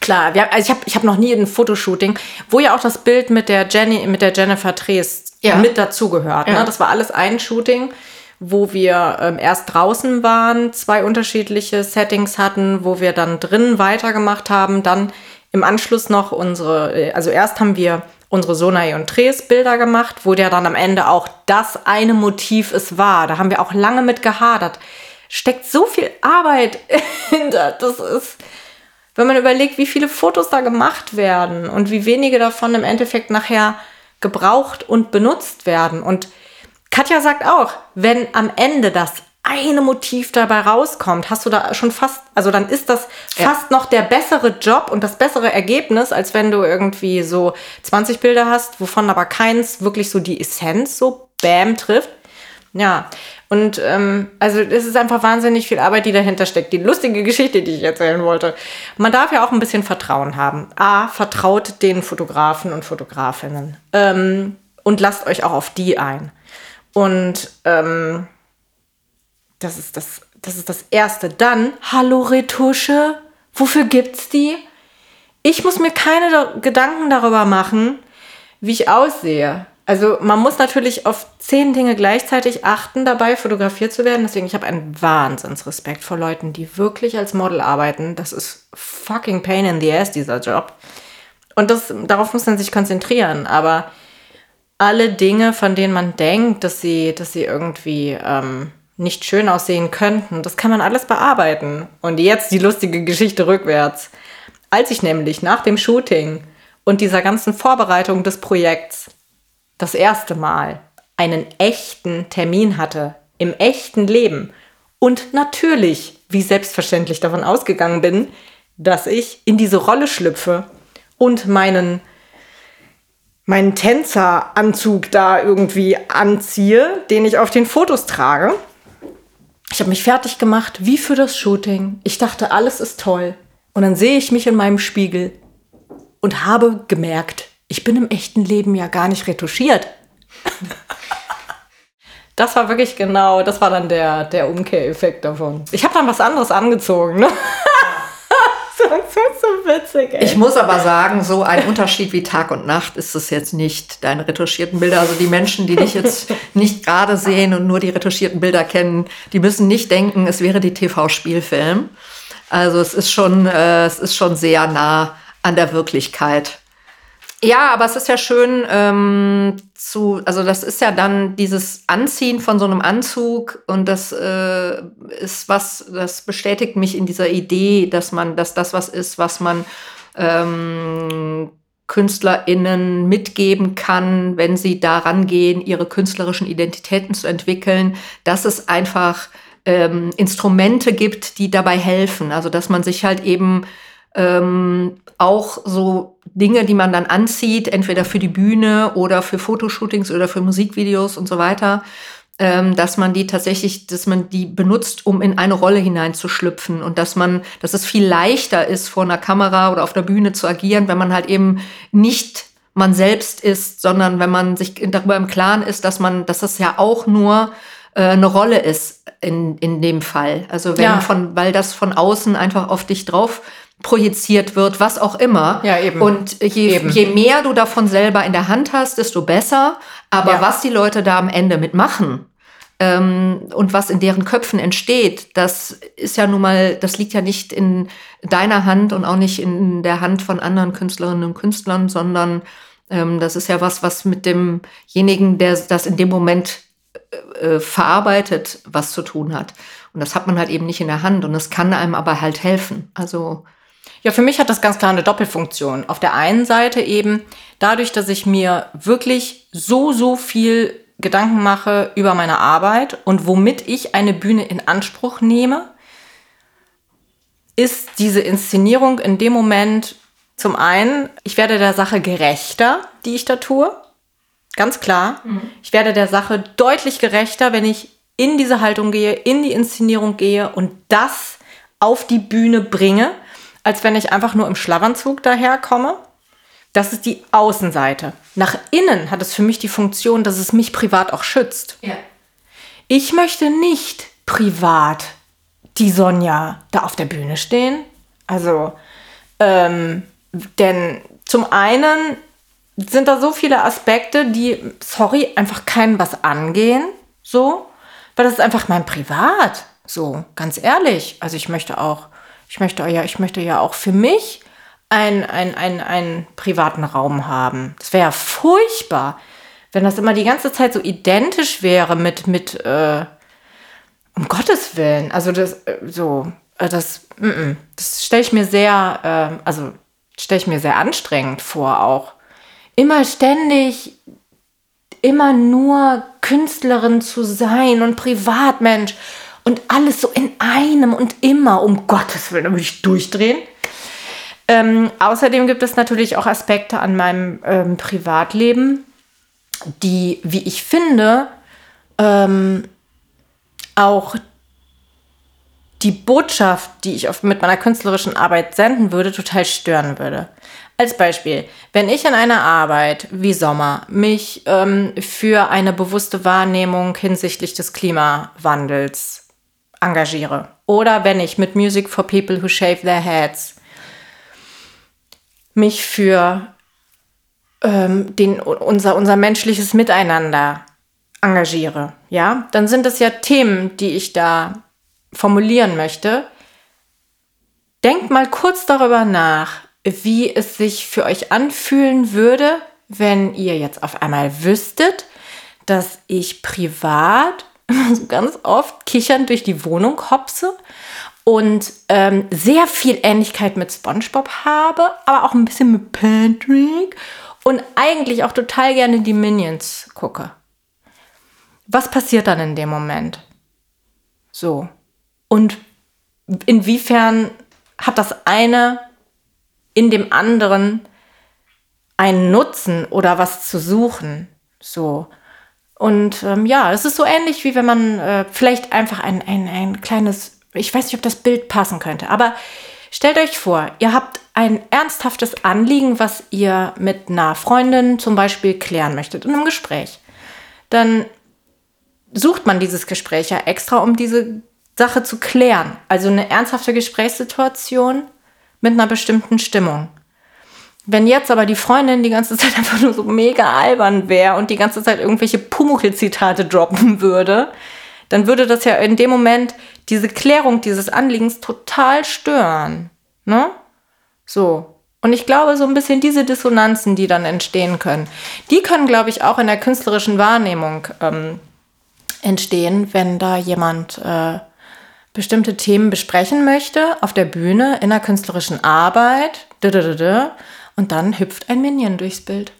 Klar, wir, also ich habe ich hab noch nie ein Fotoshooting, wo ja auch das Bild mit der, Jenny, mit der Jennifer Drees ja. mit dazugehört. Ne? Ja. Das war alles ein Shooting, wo wir ähm, erst draußen waren, zwei unterschiedliche Settings hatten, wo wir dann drinnen weitergemacht haben, dann im Anschluss noch unsere, äh, also erst haben wir unsere Sonai und Tres Bilder gemacht, wo der dann am Ende auch das eine Motiv es war. Da haben wir auch lange mit gehadert. Steckt so viel Arbeit hinter. Das ist, wenn man überlegt, wie viele Fotos da gemacht werden und wie wenige davon im Endeffekt nachher gebraucht und benutzt werden. Und Katja sagt auch, wenn am Ende das eine Motiv dabei rauskommt, hast du da schon fast, also dann ist das fast ja. noch der bessere Job und das bessere Ergebnis, als wenn du irgendwie so 20 Bilder hast, wovon aber keins wirklich so die Essenz so bam trifft. Ja, und ähm, also es ist einfach wahnsinnig viel Arbeit, die dahinter steckt. Die lustige Geschichte, die ich erzählen wollte. Man darf ja auch ein bisschen Vertrauen haben. A, vertraut den Fotografen und Fotografinnen. Ähm, und lasst euch auch auf die ein. Und ähm, das, ist das, das ist das Erste. Dann, hallo Retusche, wofür gibt's die? Ich muss mir keine Gedanken darüber machen, wie ich aussehe. Also man muss natürlich auf zehn Dinge gleichzeitig achten, dabei fotografiert zu werden. Deswegen, ich habe einen Wahnsinnsrespekt vor Leuten, die wirklich als Model arbeiten. Das ist fucking pain in the ass, dieser Job. Und das, darauf muss man sich konzentrieren. Aber alle Dinge, von denen man denkt, dass sie, dass sie irgendwie ähm, nicht schön aussehen könnten, das kann man alles bearbeiten. Und jetzt die lustige Geschichte rückwärts. Als ich nämlich nach dem Shooting und dieser ganzen Vorbereitung des Projekts das erste Mal einen echten Termin hatte, im echten Leben und natürlich, wie selbstverständlich davon ausgegangen bin, dass ich in diese Rolle schlüpfe und meinen meinen Tänzeranzug da irgendwie anziehe, den ich auf den Fotos trage. Ich habe mich fertig gemacht, wie für das Shooting. Ich dachte, alles ist toll. Und dann sehe ich mich in meinem Spiegel und habe gemerkt, ich bin im echten Leben ja gar nicht retuschiert. Das war wirklich genau, das war dann der, der Umkehreffekt davon. Ich habe dann was anderes angezogen. Ne? das ist so witzig. Ey. Ich muss aber sagen, so ein Unterschied wie Tag und Nacht ist es jetzt nicht, deine retuschierten Bilder. Also die Menschen, die dich jetzt nicht gerade sehen und nur die retuschierten Bilder kennen, die müssen nicht denken, es wäre die TV-Spielfilm. Also es ist schon, äh, es ist schon sehr nah an der Wirklichkeit. Ja, aber es ist ja schön ähm, zu, also das ist ja dann dieses Anziehen von so einem Anzug und das äh, ist was, das bestätigt mich in dieser Idee, dass man, dass das was ist, was man ähm, KünstlerInnen mitgeben kann, wenn sie daran gehen, ihre künstlerischen Identitäten zu entwickeln, dass es einfach ähm, Instrumente gibt, die dabei helfen. Also dass man sich halt eben ähm, auch so Dinge, die man dann anzieht, entweder für die Bühne oder für Fotoshootings oder für Musikvideos und so weiter, ähm, dass man die tatsächlich, dass man die benutzt, um in eine Rolle hineinzuschlüpfen und dass man, dass es viel leichter ist, vor einer Kamera oder auf der Bühne zu agieren, wenn man halt eben nicht man selbst ist, sondern wenn man sich darüber im Klaren ist, dass man, dass das ja auch nur äh, eine Rolle ist in, in dem Fall. Also wenn Ja. von, weil das von außen einfach auf dich drauf projiziert wird, was auch immer. Ja, eben. Und je, Eben. je mehr du davon selber in der Hand hast, desto besser. Aber Ja. was die Leute da am Ende mitmachen ähm, und was in deren Köpfen entsteht, das ist ja nun mal, das liegt ja nicht in deiner Hand und auch nicht in der Hand von anderen Künstlerinnen und Künstlern, sondern ähm, das ist ja was, was mit demjenigen, der das in dem Moment äh, verarbeitet, was zu tun hat. Und das hat man halt eben nicht in der Hand und das kann einem aber halt helfen. Also Ja, für mich hat das ganz klar eine Doppelfunktion. Auf der einen Seite eben dadurch, dass ich mir wirklich so, so viel Gedanken mache über meine Arbeit und womit ich eine Bühne in Anspruch nehme, ist diese Inszenierung in dem Moment zum einen, ich werde der Sache gerechter, die ich da tue. Ganz klar. Ich werde der Sache deutlich gerechter, wenn ich in diese Haltung gehe, in die Inszenierung gehe und das auf die Bühne bringe, als wenn ich einfach nur im Schlafanzug daherkomme. Das ist die Außenseite. Nach innen hat es für mich die Funktion, dass es mich privat auch schützt. Ich möchte nicht privat die Sonja da auf der Bühne stehen. Also, ähm, denn zum einen sind da so viele Aspekte, die, sorry, einfach keinen was angehen. So. Weil das ist einfach mein Privat. So, ganz ehrlich. Also ich möchte auch, ich möchte ja, ich möchte ja auch für mich einen, einen, einen, einen privaten Raum haben. Das wäre ja furchtbar, wenn das immer die ganze Zeit so identisch wäre mit, mit, äh, um Gottes Willen. Also das, äh, so, äh, das, mm, mm. das stelle ich mir sehr, ähm, also stelle ich mir sehr anstrengend vor auch. Immer ständig, immer nur Künstlerin zu sein und Privatmensch und alles so in einem und immer, um Gottes Willen, da würde ich durchdrehen. Ähm, außerdem gibt es natürlich auch Aspekte an meinem ähm, Privatleben, die, wie ich finde, ähm, auch die Botschaft, die ich auf, mit meiner künstlerischen Arbeit senden würde, total stören würde. Als Beispiel, wenn ich in einer Arbeit wie Sommer mich ähm, für eine bewusste Wahrnehmung hinsichtlich des Klimawandels engagiere oder wenn ich mit Music for People Who Shave Their Heads mich für ähm, den, unser, unser menschliches Miteinander engagiere, ja, dann sind es ja Themen, die ich da formulieren möchte. Denkt mal kurz darüber nach, wie es sich für euch anfühlen würde, wenn ihr jetzt auf einmal wüsstet, dass ich privat so ganz oft kichernd durch die Wohnung hopse und ähm, sehr viel Ähnlichkeit mit SpongeBob habe, aber auch ein bisschen mit Patrick und eigentlich auch total gerne die Minions gucke. Was passiert dann in dem Moment? So. Und inwiefern hat das eine in dem anderen einen Nutzen oder was zu suchen? So. Und ähm, ja, es ist so ähnlich, wie wenn man äh, vielleicht einfach ein, ein, ein kleines, ich weiß nicht, ob das Bild passen könnte, aber stellt euch vor, ihr habt ein ernsthaftes Anliegen, was ihr mit einer Freundin zum Beispiel klären möchtet in einem Gespräch. Dann sucht man dieses Gespräch ja extra, um diese Sache zu klären. Also eine ernsthafte Gesprächssituation mit einer bestimmten Stimmung. Wenn jetzt aber die Freundin die ganze Zeit einfach nur so mega albern wäre und die ganze Zeit irgendwelche Pumuckl-Zitate droppen würde, dann würde das ja in dem Moment diese Klärung dieses Anliegens total stören. Ne? So. Und ich glaube, so ein bisschen diese Dissonanzen, die dann entstehen können, die können, glaube ich, auch in der künstlerischen Wahrnehmung ähm, entstehen, wenn da jemand äh, bestimmte Themen besprechen möchte auf der Bühne in der künstlerischen Arbeit. Und dann hüpft ein Minion durchs Bild.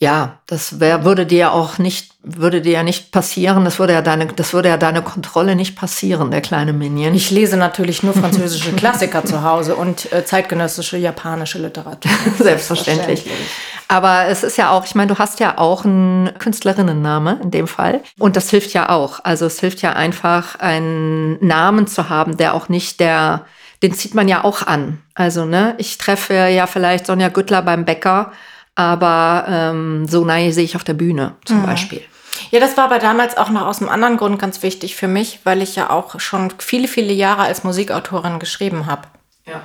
Ja, das wär, würde dir ja auch nicht, würde dir ja nicht passieren. Das würde ja deine, das würde ja deine Kontrolle nicht passieren, der kleine Minion. Ich lese natürlich nur französische Klassiker zu Hause und äh, zeitgenössische japanische Literatur. Selbstverständlich. Aber es ist ja auch, ich meine, du hast ja auch einen Künstlerinnenname in dem Fall. Und das hilft ja auch. Also es hilft ja einfach, einen Namen zu haben, der auch nicht der, den zieht man ja auch an. Also, ne, ich treffe ja vielleicht Sonja Güttler beim Bäcker, aber ähm, so nahe sehe ich auf der Bühne zum mhm. Beispiel. Ja, das war aber damals auch noch aus einem anderen Grund ganz wichtig für mich, weil ich ja auch schon viele, viele Jahre als Musikautorin geschrieben habe. Ja.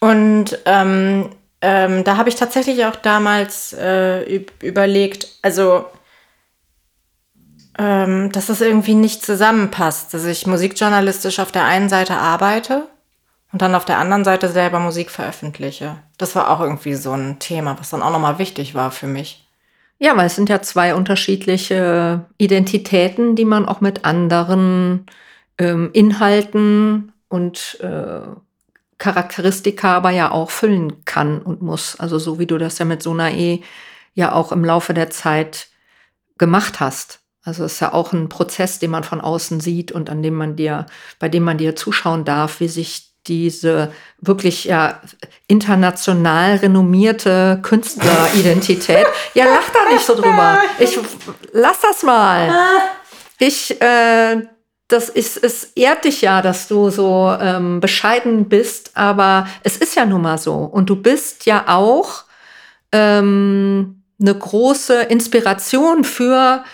Und ähm, ähm, da habe ich tatsächlich auch damals äh, überlegt, also ähm, dass das irgendwie nicht zusammenpasst, dass ich musikjournalistisch auf der einen Seite arbeite und dann auf der anderen Seite selber Musik veröffentliche. Das war auch irgendwie so ein Thema, was dann auch nochmal wichtig war für mich. Ja, weil es sind ja zwei unterschiedliche Identitäten, die man auch mit anderen ähm, Inhalten und äh, Charakteristika aber ja auch füllen kann und muss. Also so wie du das ja mit Sonae ja auch im Laufe der Zeit gemacht hast. Also es ist ja auch ein Prozess, den man von außen sieht und an dem man dir, bei dem man dir zuschauen darf, wie sich diese wirklich ja international renommierte Künstleridentität. ja, lach da nicht so drüber. Ich lass das mal. Ich, äh, das ist, es ehrt dich ja, dass du so ähm, bescheiden bist, aber es ist ja nun mal so. Und du bist ja auch ähm, eine große Inspiration für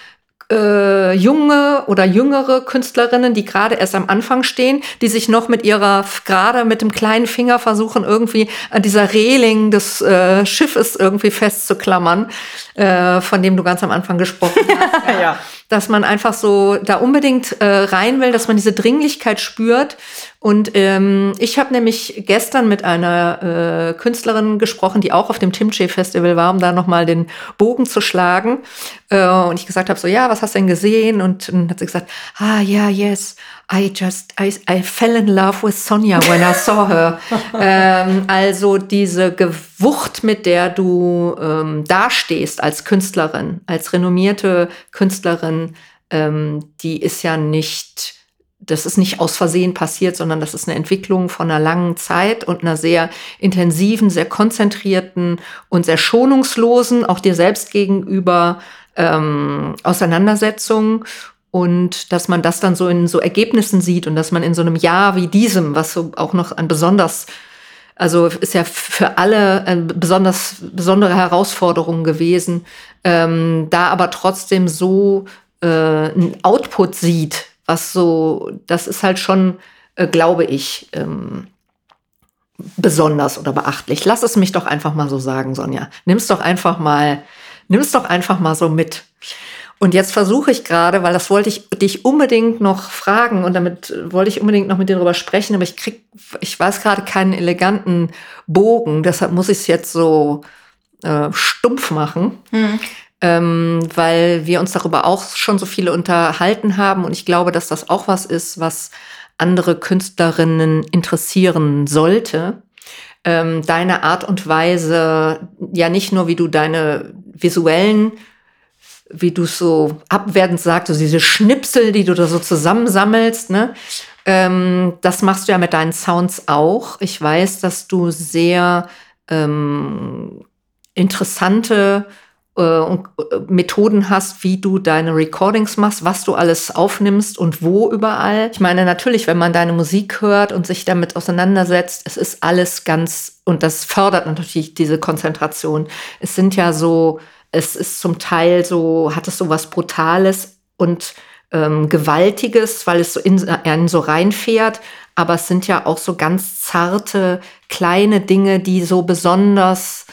äh, junge oder jüngere Künstlerinnen, die gerade erst am Anfang stehen, die sich noch mit ihrer, gerade mit dem kleinen Finger versuchen, irgendwie an dieser Reling des äh, Schiffes irgendwie festzuklammern, äh, von dem du ganz am Anfang gesprochen hast. ja. ja. Dass man einfach so da unbedingt äh, rein will, dass man diese Dringlichkeit spürt und ähm, ich habe nämlich gestern mit einer äh, Künstlerin gesprochen, die auch auf dem Timche Festival war, um da nochmal den Bogen zu schlagen. Äh, und ich gesagt habe so, ja, was hast du denn gesehen? Und dann hat sie gesagt, ah, ja, yeah, yes, I just, I, I fell in love with Sonja when I saw her. ähm, also diese Gewucht, mit der du ähm, dastehst als Künstlerin, als renommierte Künstlerin, ähm, die ist ja nicht das ist nicht aus Versehen passiert, sondern das ist eine Entwicklung von einer langen Zeit und einer sehr intensiven, sehr konzentrierten und sehr schonungslosen, auch dir selbst gegenüber ähm, Auseinandersetzung. Und dass man das dann so in so Ergebnissen sieht und dass man in so einem Jahr wie diesem, was so auch noch ein besonders also ist ja für alle eine besonders besondere Herausforderung gewesen, ähm, da aber trotzdem so äh, ein Output sieht was so, das ist halt schon, äh, glaube ich, ähm, besonders oder beachtlich. Lass es mich doch einfach mal so sagen, Sonja. Nimm's doch einfach mal, nimm's doch einfach mal so mit. Und jetzt versuche ich gerade, weil das wollte ich dich unbedingt noch fragen und damit wollte ich unbedingt noch mit dir darüber sprechen, aber ich krieg, ich weiß gerade keinen eleganten Bogen, deshalb muss ich es jetzt so äh, stumpf machen. Hm ähm, weil wir uns darüber auch schon so viele unterhalten haben. Und ich glaube, dass das auch was ist, was andere Künstlerinnen interessieren sollte. Ähm, deine Art und Weise, ja nicht nur, wie du deine visuellen, wie du so abwertend sagst, also diese Schnipsel, die du da so zusammensammelst, ne? Ähm, das machst du ja mit deinen Sounds auch. Ich weiß, dass du sehr ähm, interessante äh, äh, Methoden hast, wie du deine Recordings machst, was du alles aufnimmst und wo überall. Ich meine, natürlich, wenn man deine Musik hört und sich damit auseinandersetzt, es ist alles ganz, und das fördert natürlich diese Konzentration. Es sind ja so, es ist zum Teil so, hat es so was Brutales und ähm, Gewaltiges, weil es so in, in so reinfährt. Aber es sind ja auch so ganz zarte, kleine Dinge, die so besonders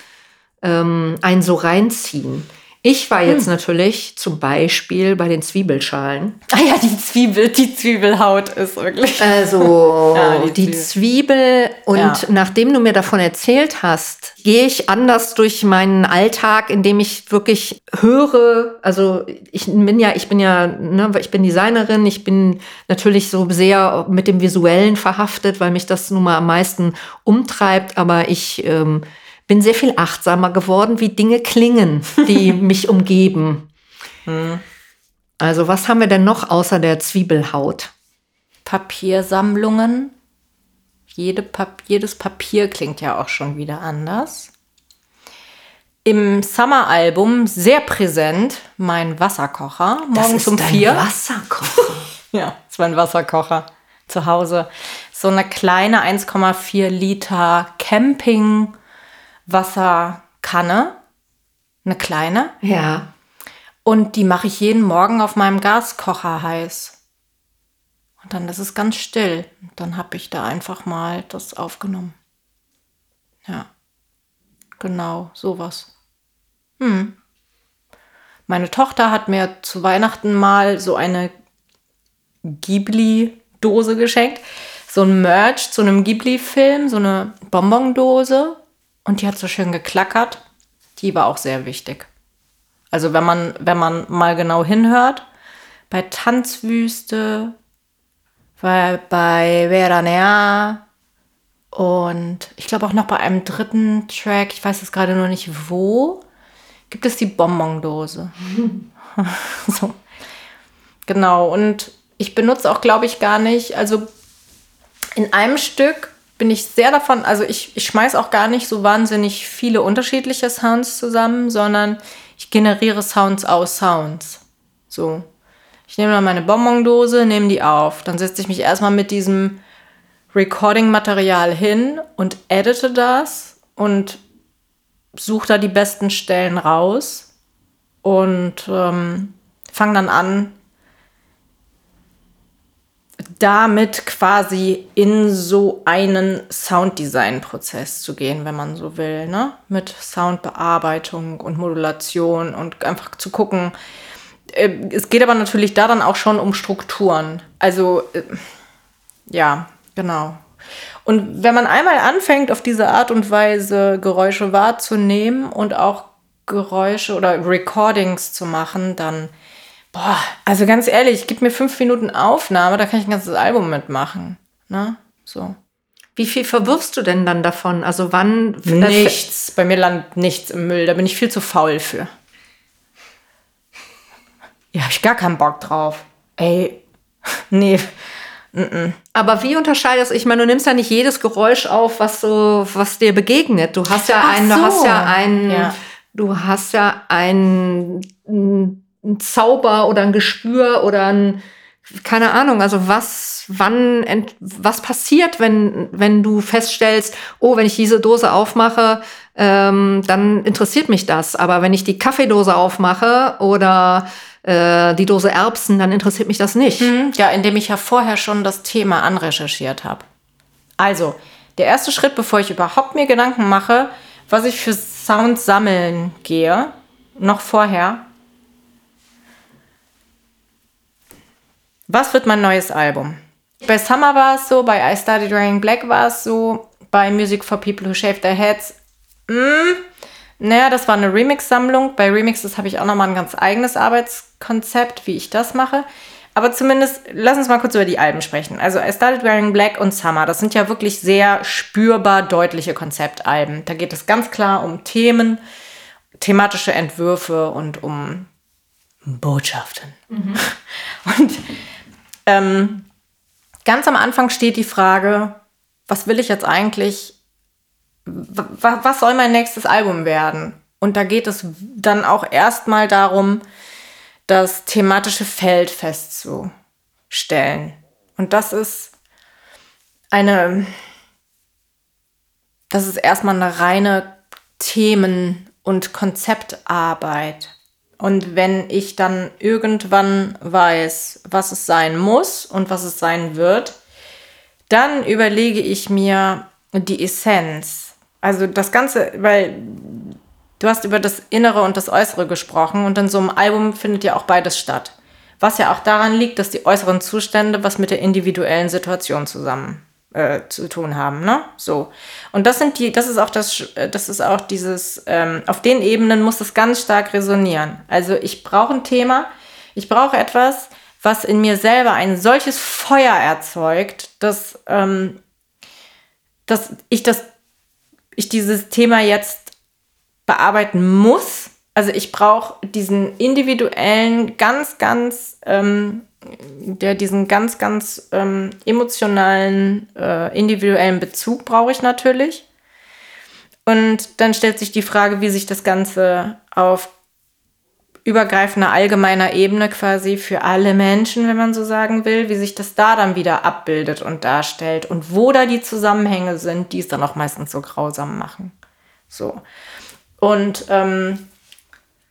ähm, einen so reinziehen. Ich war jetzt hm. natürlich zum Beispiel bei den Zwiebelschalen. Ah ja, die Zwiebel, die Zwiebelhaut ist wirklich. Also ja, die, die Zwiebel. Und ja. nachdem du mir davon erzählt hast, gehe ich anders durch meinen Alltag, indem ich wirklich höre. Also ich bin ja, ich bin ja, ne, ich bin Designerin. Ich bin natürlich so sehr mit dem Visuellen verhaftet, weil mich das nun mal am meisten umtreibt. Aber ich ähm, bin sehr viel achtsamer geworden, wie Dinge klingen, die mich umgeben. Hm. Also was haben wir denn noch außer der Zwiebelhaut? Papiersammlungen. Jede Pap jedes Papier klingt ja auch schon wieder anders. Im Summer-Album sehr präsent mein Wasserkocher. Morgens um vier. Wasserkocher. ja, das war ein Wasserkocher zu Hause. So eine kleine 1,4 Liter Camping- Wasserkanne. Eine kleine. Ja. Und die mache ich jeden Morgen auf meinem Gaskocher heiß. Und dann ist es ganz still. Und dann habe ich da einfach mal das aufgenommen. Ja. Genau, sowas. Hm. Meine Tochter hat mir zu Weihnachten mal so eine Ghibli-Dose geschenkt. So ein Merch zu einem Ghibli-Film, so eine Bonbon-Dose. Und die hat so schön geklackert. Die war auch sehr wichtig. Also wenn man, wenn man mal genau hinhört, bei Tanzwüste, bei, bei Veranea und ich glaube auch noch bei einem dritten Track, ich weiß jetzt gerade nur nicht wo, gibt es die Bonbon-Dose. so. Genau, und ich benutze auch, glaube ich, gar nicht, also in einem Stück bin ich sehr davon, also ich, ich schmeiß auch gar nicht so wahnsinnig viele unterschiedliche Sounds zusammen, sondern ich generiere Sounds aus Sounds. So. Ich nehme dann meine Bonbon-Dose, nehme die auf. Dann setze ich mich erstmal mit diesem Recording-Material hin und edite das und suche da die besten Stellen raus und ähm, fange dann an, damit quasi in so einen Sounddesign-Prozess zu gehen, wenn man so will, ne? Mit Soundbearbeitung und Modulation und einfach zu gucken. Äh, es geht aber natürlich da dann auch schon um Strukturen. Also, äh, ja, genau. Und wenn man einmal anfängt, auf diese Art und Weise Geräusche wahrzunehmen und auch Geräusche oder Recordings zu machen, dann Boah, also ganz ehrlich, gib mir fünf Minuten Aufnahme, da kann ich ein ganzes Album mitmachen. Ne? So. Wie viel verwirfst du denn dann davon? Also wann? Nichts. Bei mir landet nichts im Müll. Da bin ich viel zu faul für. Ja, hab ich gar keinen Bock drauf. Ey, nee. Aber wie unterscheidest du? Ich meine, du nimmst ja nicht jedes Geräusch auf, was so, was dir begegnet. Du hast ja einen, so. du hast ja einen, ja. du hast ja einen ein Zauber oder ein Gespür oder ein, keine Ahnung, also was, wann, was passiert, wenn, wenn du feststellst, oh, wenn ich diese Dose aufmache, ähm, dann interessiert mich das. Aber wenn ich die Kaffeedose aufmache oder äh, die Dose Erbsen, dann interessiert mich das nicht. Mhm, ja, indem ich ja vorher schon das Thema anrecherchiert habe. Also, der erste Schritt, bevor ich überhaupt mir Gedanken mache, was ich für Sounds sammeln gehe, noch vorher, Was wird mein neues Album? Bei Summer war es so, bei I Started Wearing Black war es so, bei Music for People Who Shave Their Heads, mh, hm, naja, das war eine Remix-Sammlung. Bei Remixes habe ich auch nochmal ein ganz eigenes Arbeitskonzept, wie ich das mache. Aber zumindest, lass uns mal kurz über die Alben sprechen. Also I Started Wearing Black und Summer, das sind ja wirklich sehr spürbar deutliche Konzeptalben. Da geht es ganz klar um Themen, thematische Entwürfe und um Botschaften. Mhm. Und ähm, ganz am Anfang steht die Frage, was will ich jetzt eigentlich, was soll mein nächstes Album werden? Und da geht es dann auch erstmal darum, das thematische Feld festzustellen. Und das ist eine, das ist erstmal eine reine Themen- und Konzeptarbeit. Und wenn ich dann irgendwann weiß, was es sein muss und was es sein wird, dann überlege ich mir die Essenz. Also das Ganze, weil du hast über das Innere und das Äußere gesprochen und in so einem Album findet ja auch beides statt. Was ja auch daran liegt, dass die äußeren Zustände was mit der individuellen Situation zusammen äh, zu tun haben, ne? So. Und das sind die, das ist auch das, äh, das ist auch dieses, ähm, auf den Ebenen muss es ganz stark resonieren. Also ich brauche ein Thema, ich brauche etwas, was in mir selber ein solches Feuer erzeugt, dass, ähm, dass ich das, ich dieses Thema jetzt bearbeiten muss. Also ich brauche diesen individuellen, ganz, ganz ähm, der diesen ganz, ganz ähm, emotionalen, äh, individuellen Bezug brauche ich natürlich. Und dann stellt sich die Frage, wie sich das Ganze auf übergreifender allgemeiner Ebene quasi für alle Menschen, wenn man so sagen will, wie sich das da dann wieder abbildet und darstellt und wo da die Zusammenhänge sind, die es dann auch meistens so grausam machen. So. Und ähm,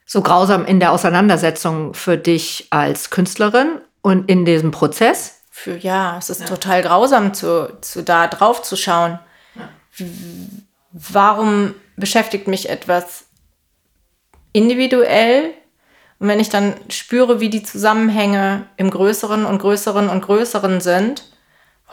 so grausam in der Auseinandersetzung für dich als Künstlerin und in diesem Prozess? Für, ja, es ist ja. total grausam, zu, zu da drauf zu schauen. Ja. Warum beschäftigt mich etwas individuell? Und wenn ich dann spüre, wie die Zusammenhänge im Größeren und Größeren und Größeren sind,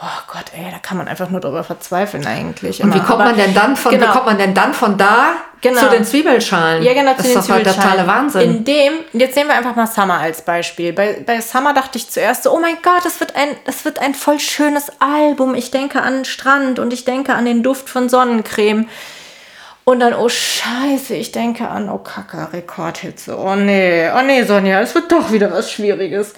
Oh Gott, ey, da kann man einfach nur drüber verzweifeln eigentlich. Immer. Und wie kommt man denn dann von, genau. wie kommt man denn dann von da genau. zu den Zwiebelschalen? Ja, genau, das zu den ist Zwiebelschalen. Das ist totale Wahnsinn. In dem, jetzt nehmen wir einfach mal Summer als Beispiel. Bei, bei Summer dachte ich zuerst so, oh mein Gott, das wird ein, das wird ein voll schönes Album. Ich denke an den Strand und ich denke an den Duft von Sonnencreme. Und dann, oh Scheiße, ich denke an, oh Kacke, Rekordhitze. Oh nee, oh nee, Sonja, es wird doch wieder was Schwieriges.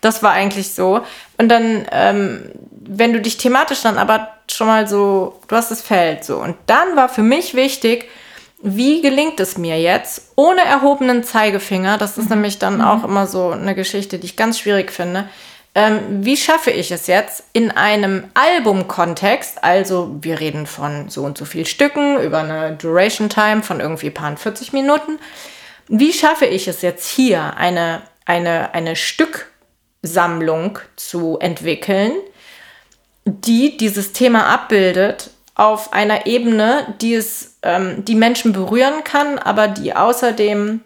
Das war eigentlich so. Und dann, ähm, wenn du dich thematisch dann aber schon mal so, du hast das Feld so. Und dann war für mich wichtig, wie gelingt es mir jetzt ohne erhobenen Zeigefinger? Das ist mhm. nämlich dann mhm. auch immer so eine Geschichte, die ich ganz schwierig finde. Ähm, wie schaffe ich es jetzt in einem Albumkontext? Also wir reden von so und so viel Stücken über eine Duration Time von irgendwie paar 40 Minuten. Wie schaffe ich es jetzt hier eine, eine, eine Stücksammlung zu entwickeln, die dieses Thema abbildet auf einer Ebene, die es ähm, die Menschen berühren kann, aber die außerdem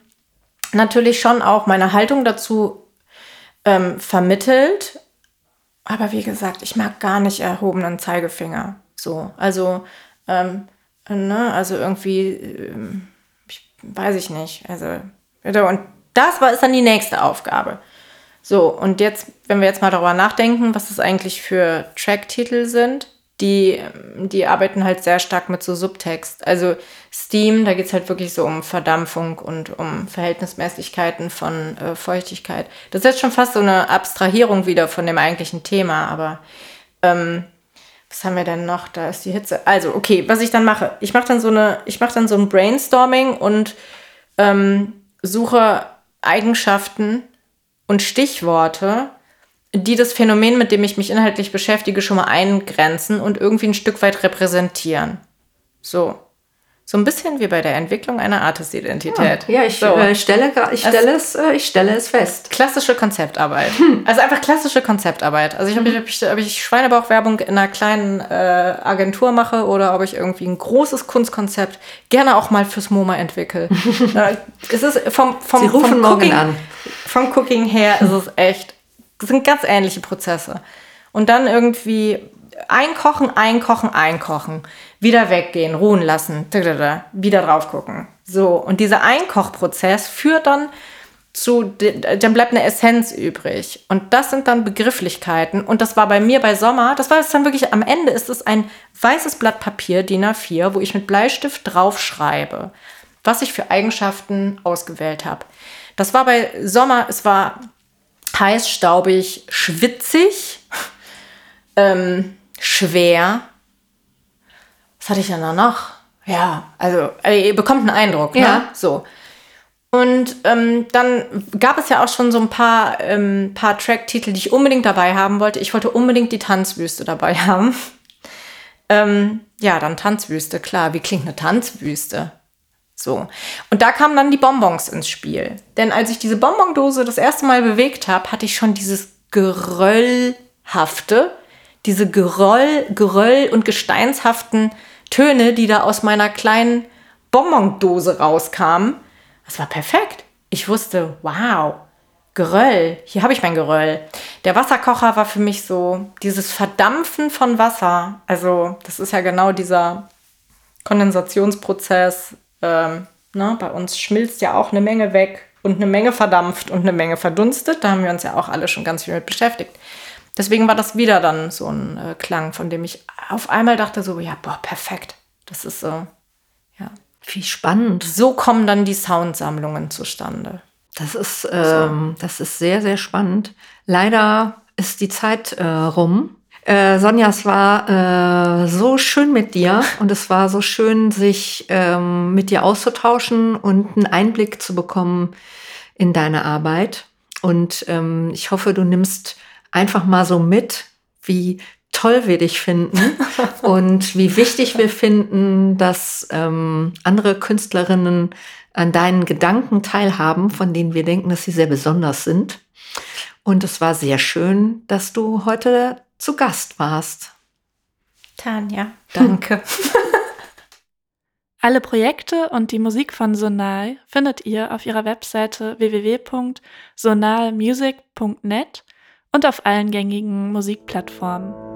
natürlich schon auch meine Haltung dazu ähm, vermittelt. Aber wie gesagt, ich mag gar nicht erhobenen Zeigefinger. So, also, ähm, ne, also irgendwie, ähm, ich, weiß ich nicht. Also, und das war ist dann die nächste Aufgabe. So, und jetzt, wenn wir jetzt mal darüber nachdenken, was das eigentlich für Tracktitel sind, die, die arbeiten halt sehr stark mit so Subtext. Also Steam, da geht es halt wirklich so um Verdampfung und um Verhältnismäßigkeiten von äh, Feuchtigkeit. Das ist jetzt schon fast so eine Abstrahierung wieder von dem eigentlichen Thema, aber ähm, was haben wir denn noch? Da ist die Hitze. Also, okay, was ich dann mache, ich mache dann so eine, dann so ein Brainstorming und ähm, suche Eigenschaften und Stichworte, die das Phänomen, mit dem ich mich inhaltlich beschäftige, schon mal eingrenzen und irgendwie ein Stück weit repräsentieren. So. So ein bisschen wie bei der Entwicklung einer Artist-Identität. Ja, ja, ich, so. äh, stelle, ich, stelle es, äh, ich stelle es fest. Klassische Konzeptarbeit. Hm. Also einfach klassische Konzeptarbeit. Also ich habe hm. ich, ob ich Schweinebauchwerbung in einer kleinen äh, Agentur mache oder ob ich irgendwie ein großes Kunstkonzept gerne auch mal fürs MoMA entwickle. Es ist vom, vom, Sie rufen vom Cooking, an. Vom Cooking her ist es echt das sind ganz ähnliche Prozesse. Und dann irgendwie einkochen, einkochen, einkochen, wieder weggehen, ruhen lassen, wieder drauf gucken. So, und dieser Einkochprozess führt dann zu, dann bleibt eine Essenz übrig. Und das sind dann Begrifflichkeiten. Und das war bei mir bei Sommer, das war es dann wirklich, am Ende ist es ein weißes Blatt Papier, DIN A4, wo ich mit Bleistift draufschreibe, was ich für Eigenschaften ausgewählt habe. Das war bei Sommer, es war heiß, staubig, schwitzig, ähm, schwer. Was hatte ich denn da noch? Ja, also ihr bekommt einen Eindruck, ne? Ja. So. Und ähm, dann gab es ja auch schon so ein paar, ähm, paar Track-Titel, die ich unbedingt dabei haben wollte. Ich wollte unbedingt die Tanzwüste dabei haben. Ähm, ja, dann Tanzwüste, klar. Wie klingt eine Tanzwüste? So. Und da kamen dann die Bonbons ins Spiel. Denn als ich diese Bonbondose das erste Mal bewegt habe, hatte ich schon dieses Geröllhafte, diese Geröll, Geröll und gesteinshaften Töne, die da aus meiner kleinen Bonbondose rauskamen. Das war perfekt. Ich wusste, wow, Geröll, hier habe ich mein Geröll. Der Wasserkocher war für mich so dieses Verdampfen von Wasser. Also, das ist ja genau dieser Kondensationsprozess ähm, ne, bei uns schmilzt ja auch eine Menge weg und eine Menge verdampft und eine Menge verdunstet. Da haben wir uns ja auch alle schon ganz viel mit beschäftigt. Deswegen war das wieder dann so ein äh, Klang, von dem ich auf einmal dachte so, ja, boah, perfekt. Das ist so, ja. Wie spannend. So kommen dann die Soundsammlungen zustande. Das ist, ähm, das ist sehr, sehr spannend. Leider ist die Zeit äh, rum. Äh, Sonja, es war äh, so schön mit dir und es war so schön, sich ähm, mit dir auszutauschen und einen Einblick zu bekommen in deine Arbeit. Und ähm, ich hoffe, du nimmst einfach mal so mit, wie toll wir dich finden und wie wichtig wir finden, dass ähm, andere Künstlerinnen an deinen Gedanken teilhaben, von denen wir denken, dass sie sehr besonders sind. Und es war sehr schön, dass du heute zu Gast warst. Tanja, danke. Alle Projekte und die Musik von Sonal findet ihr auf ihrer Webseite www.sonalmusic.net und auf allen gängigen Musikplattformen.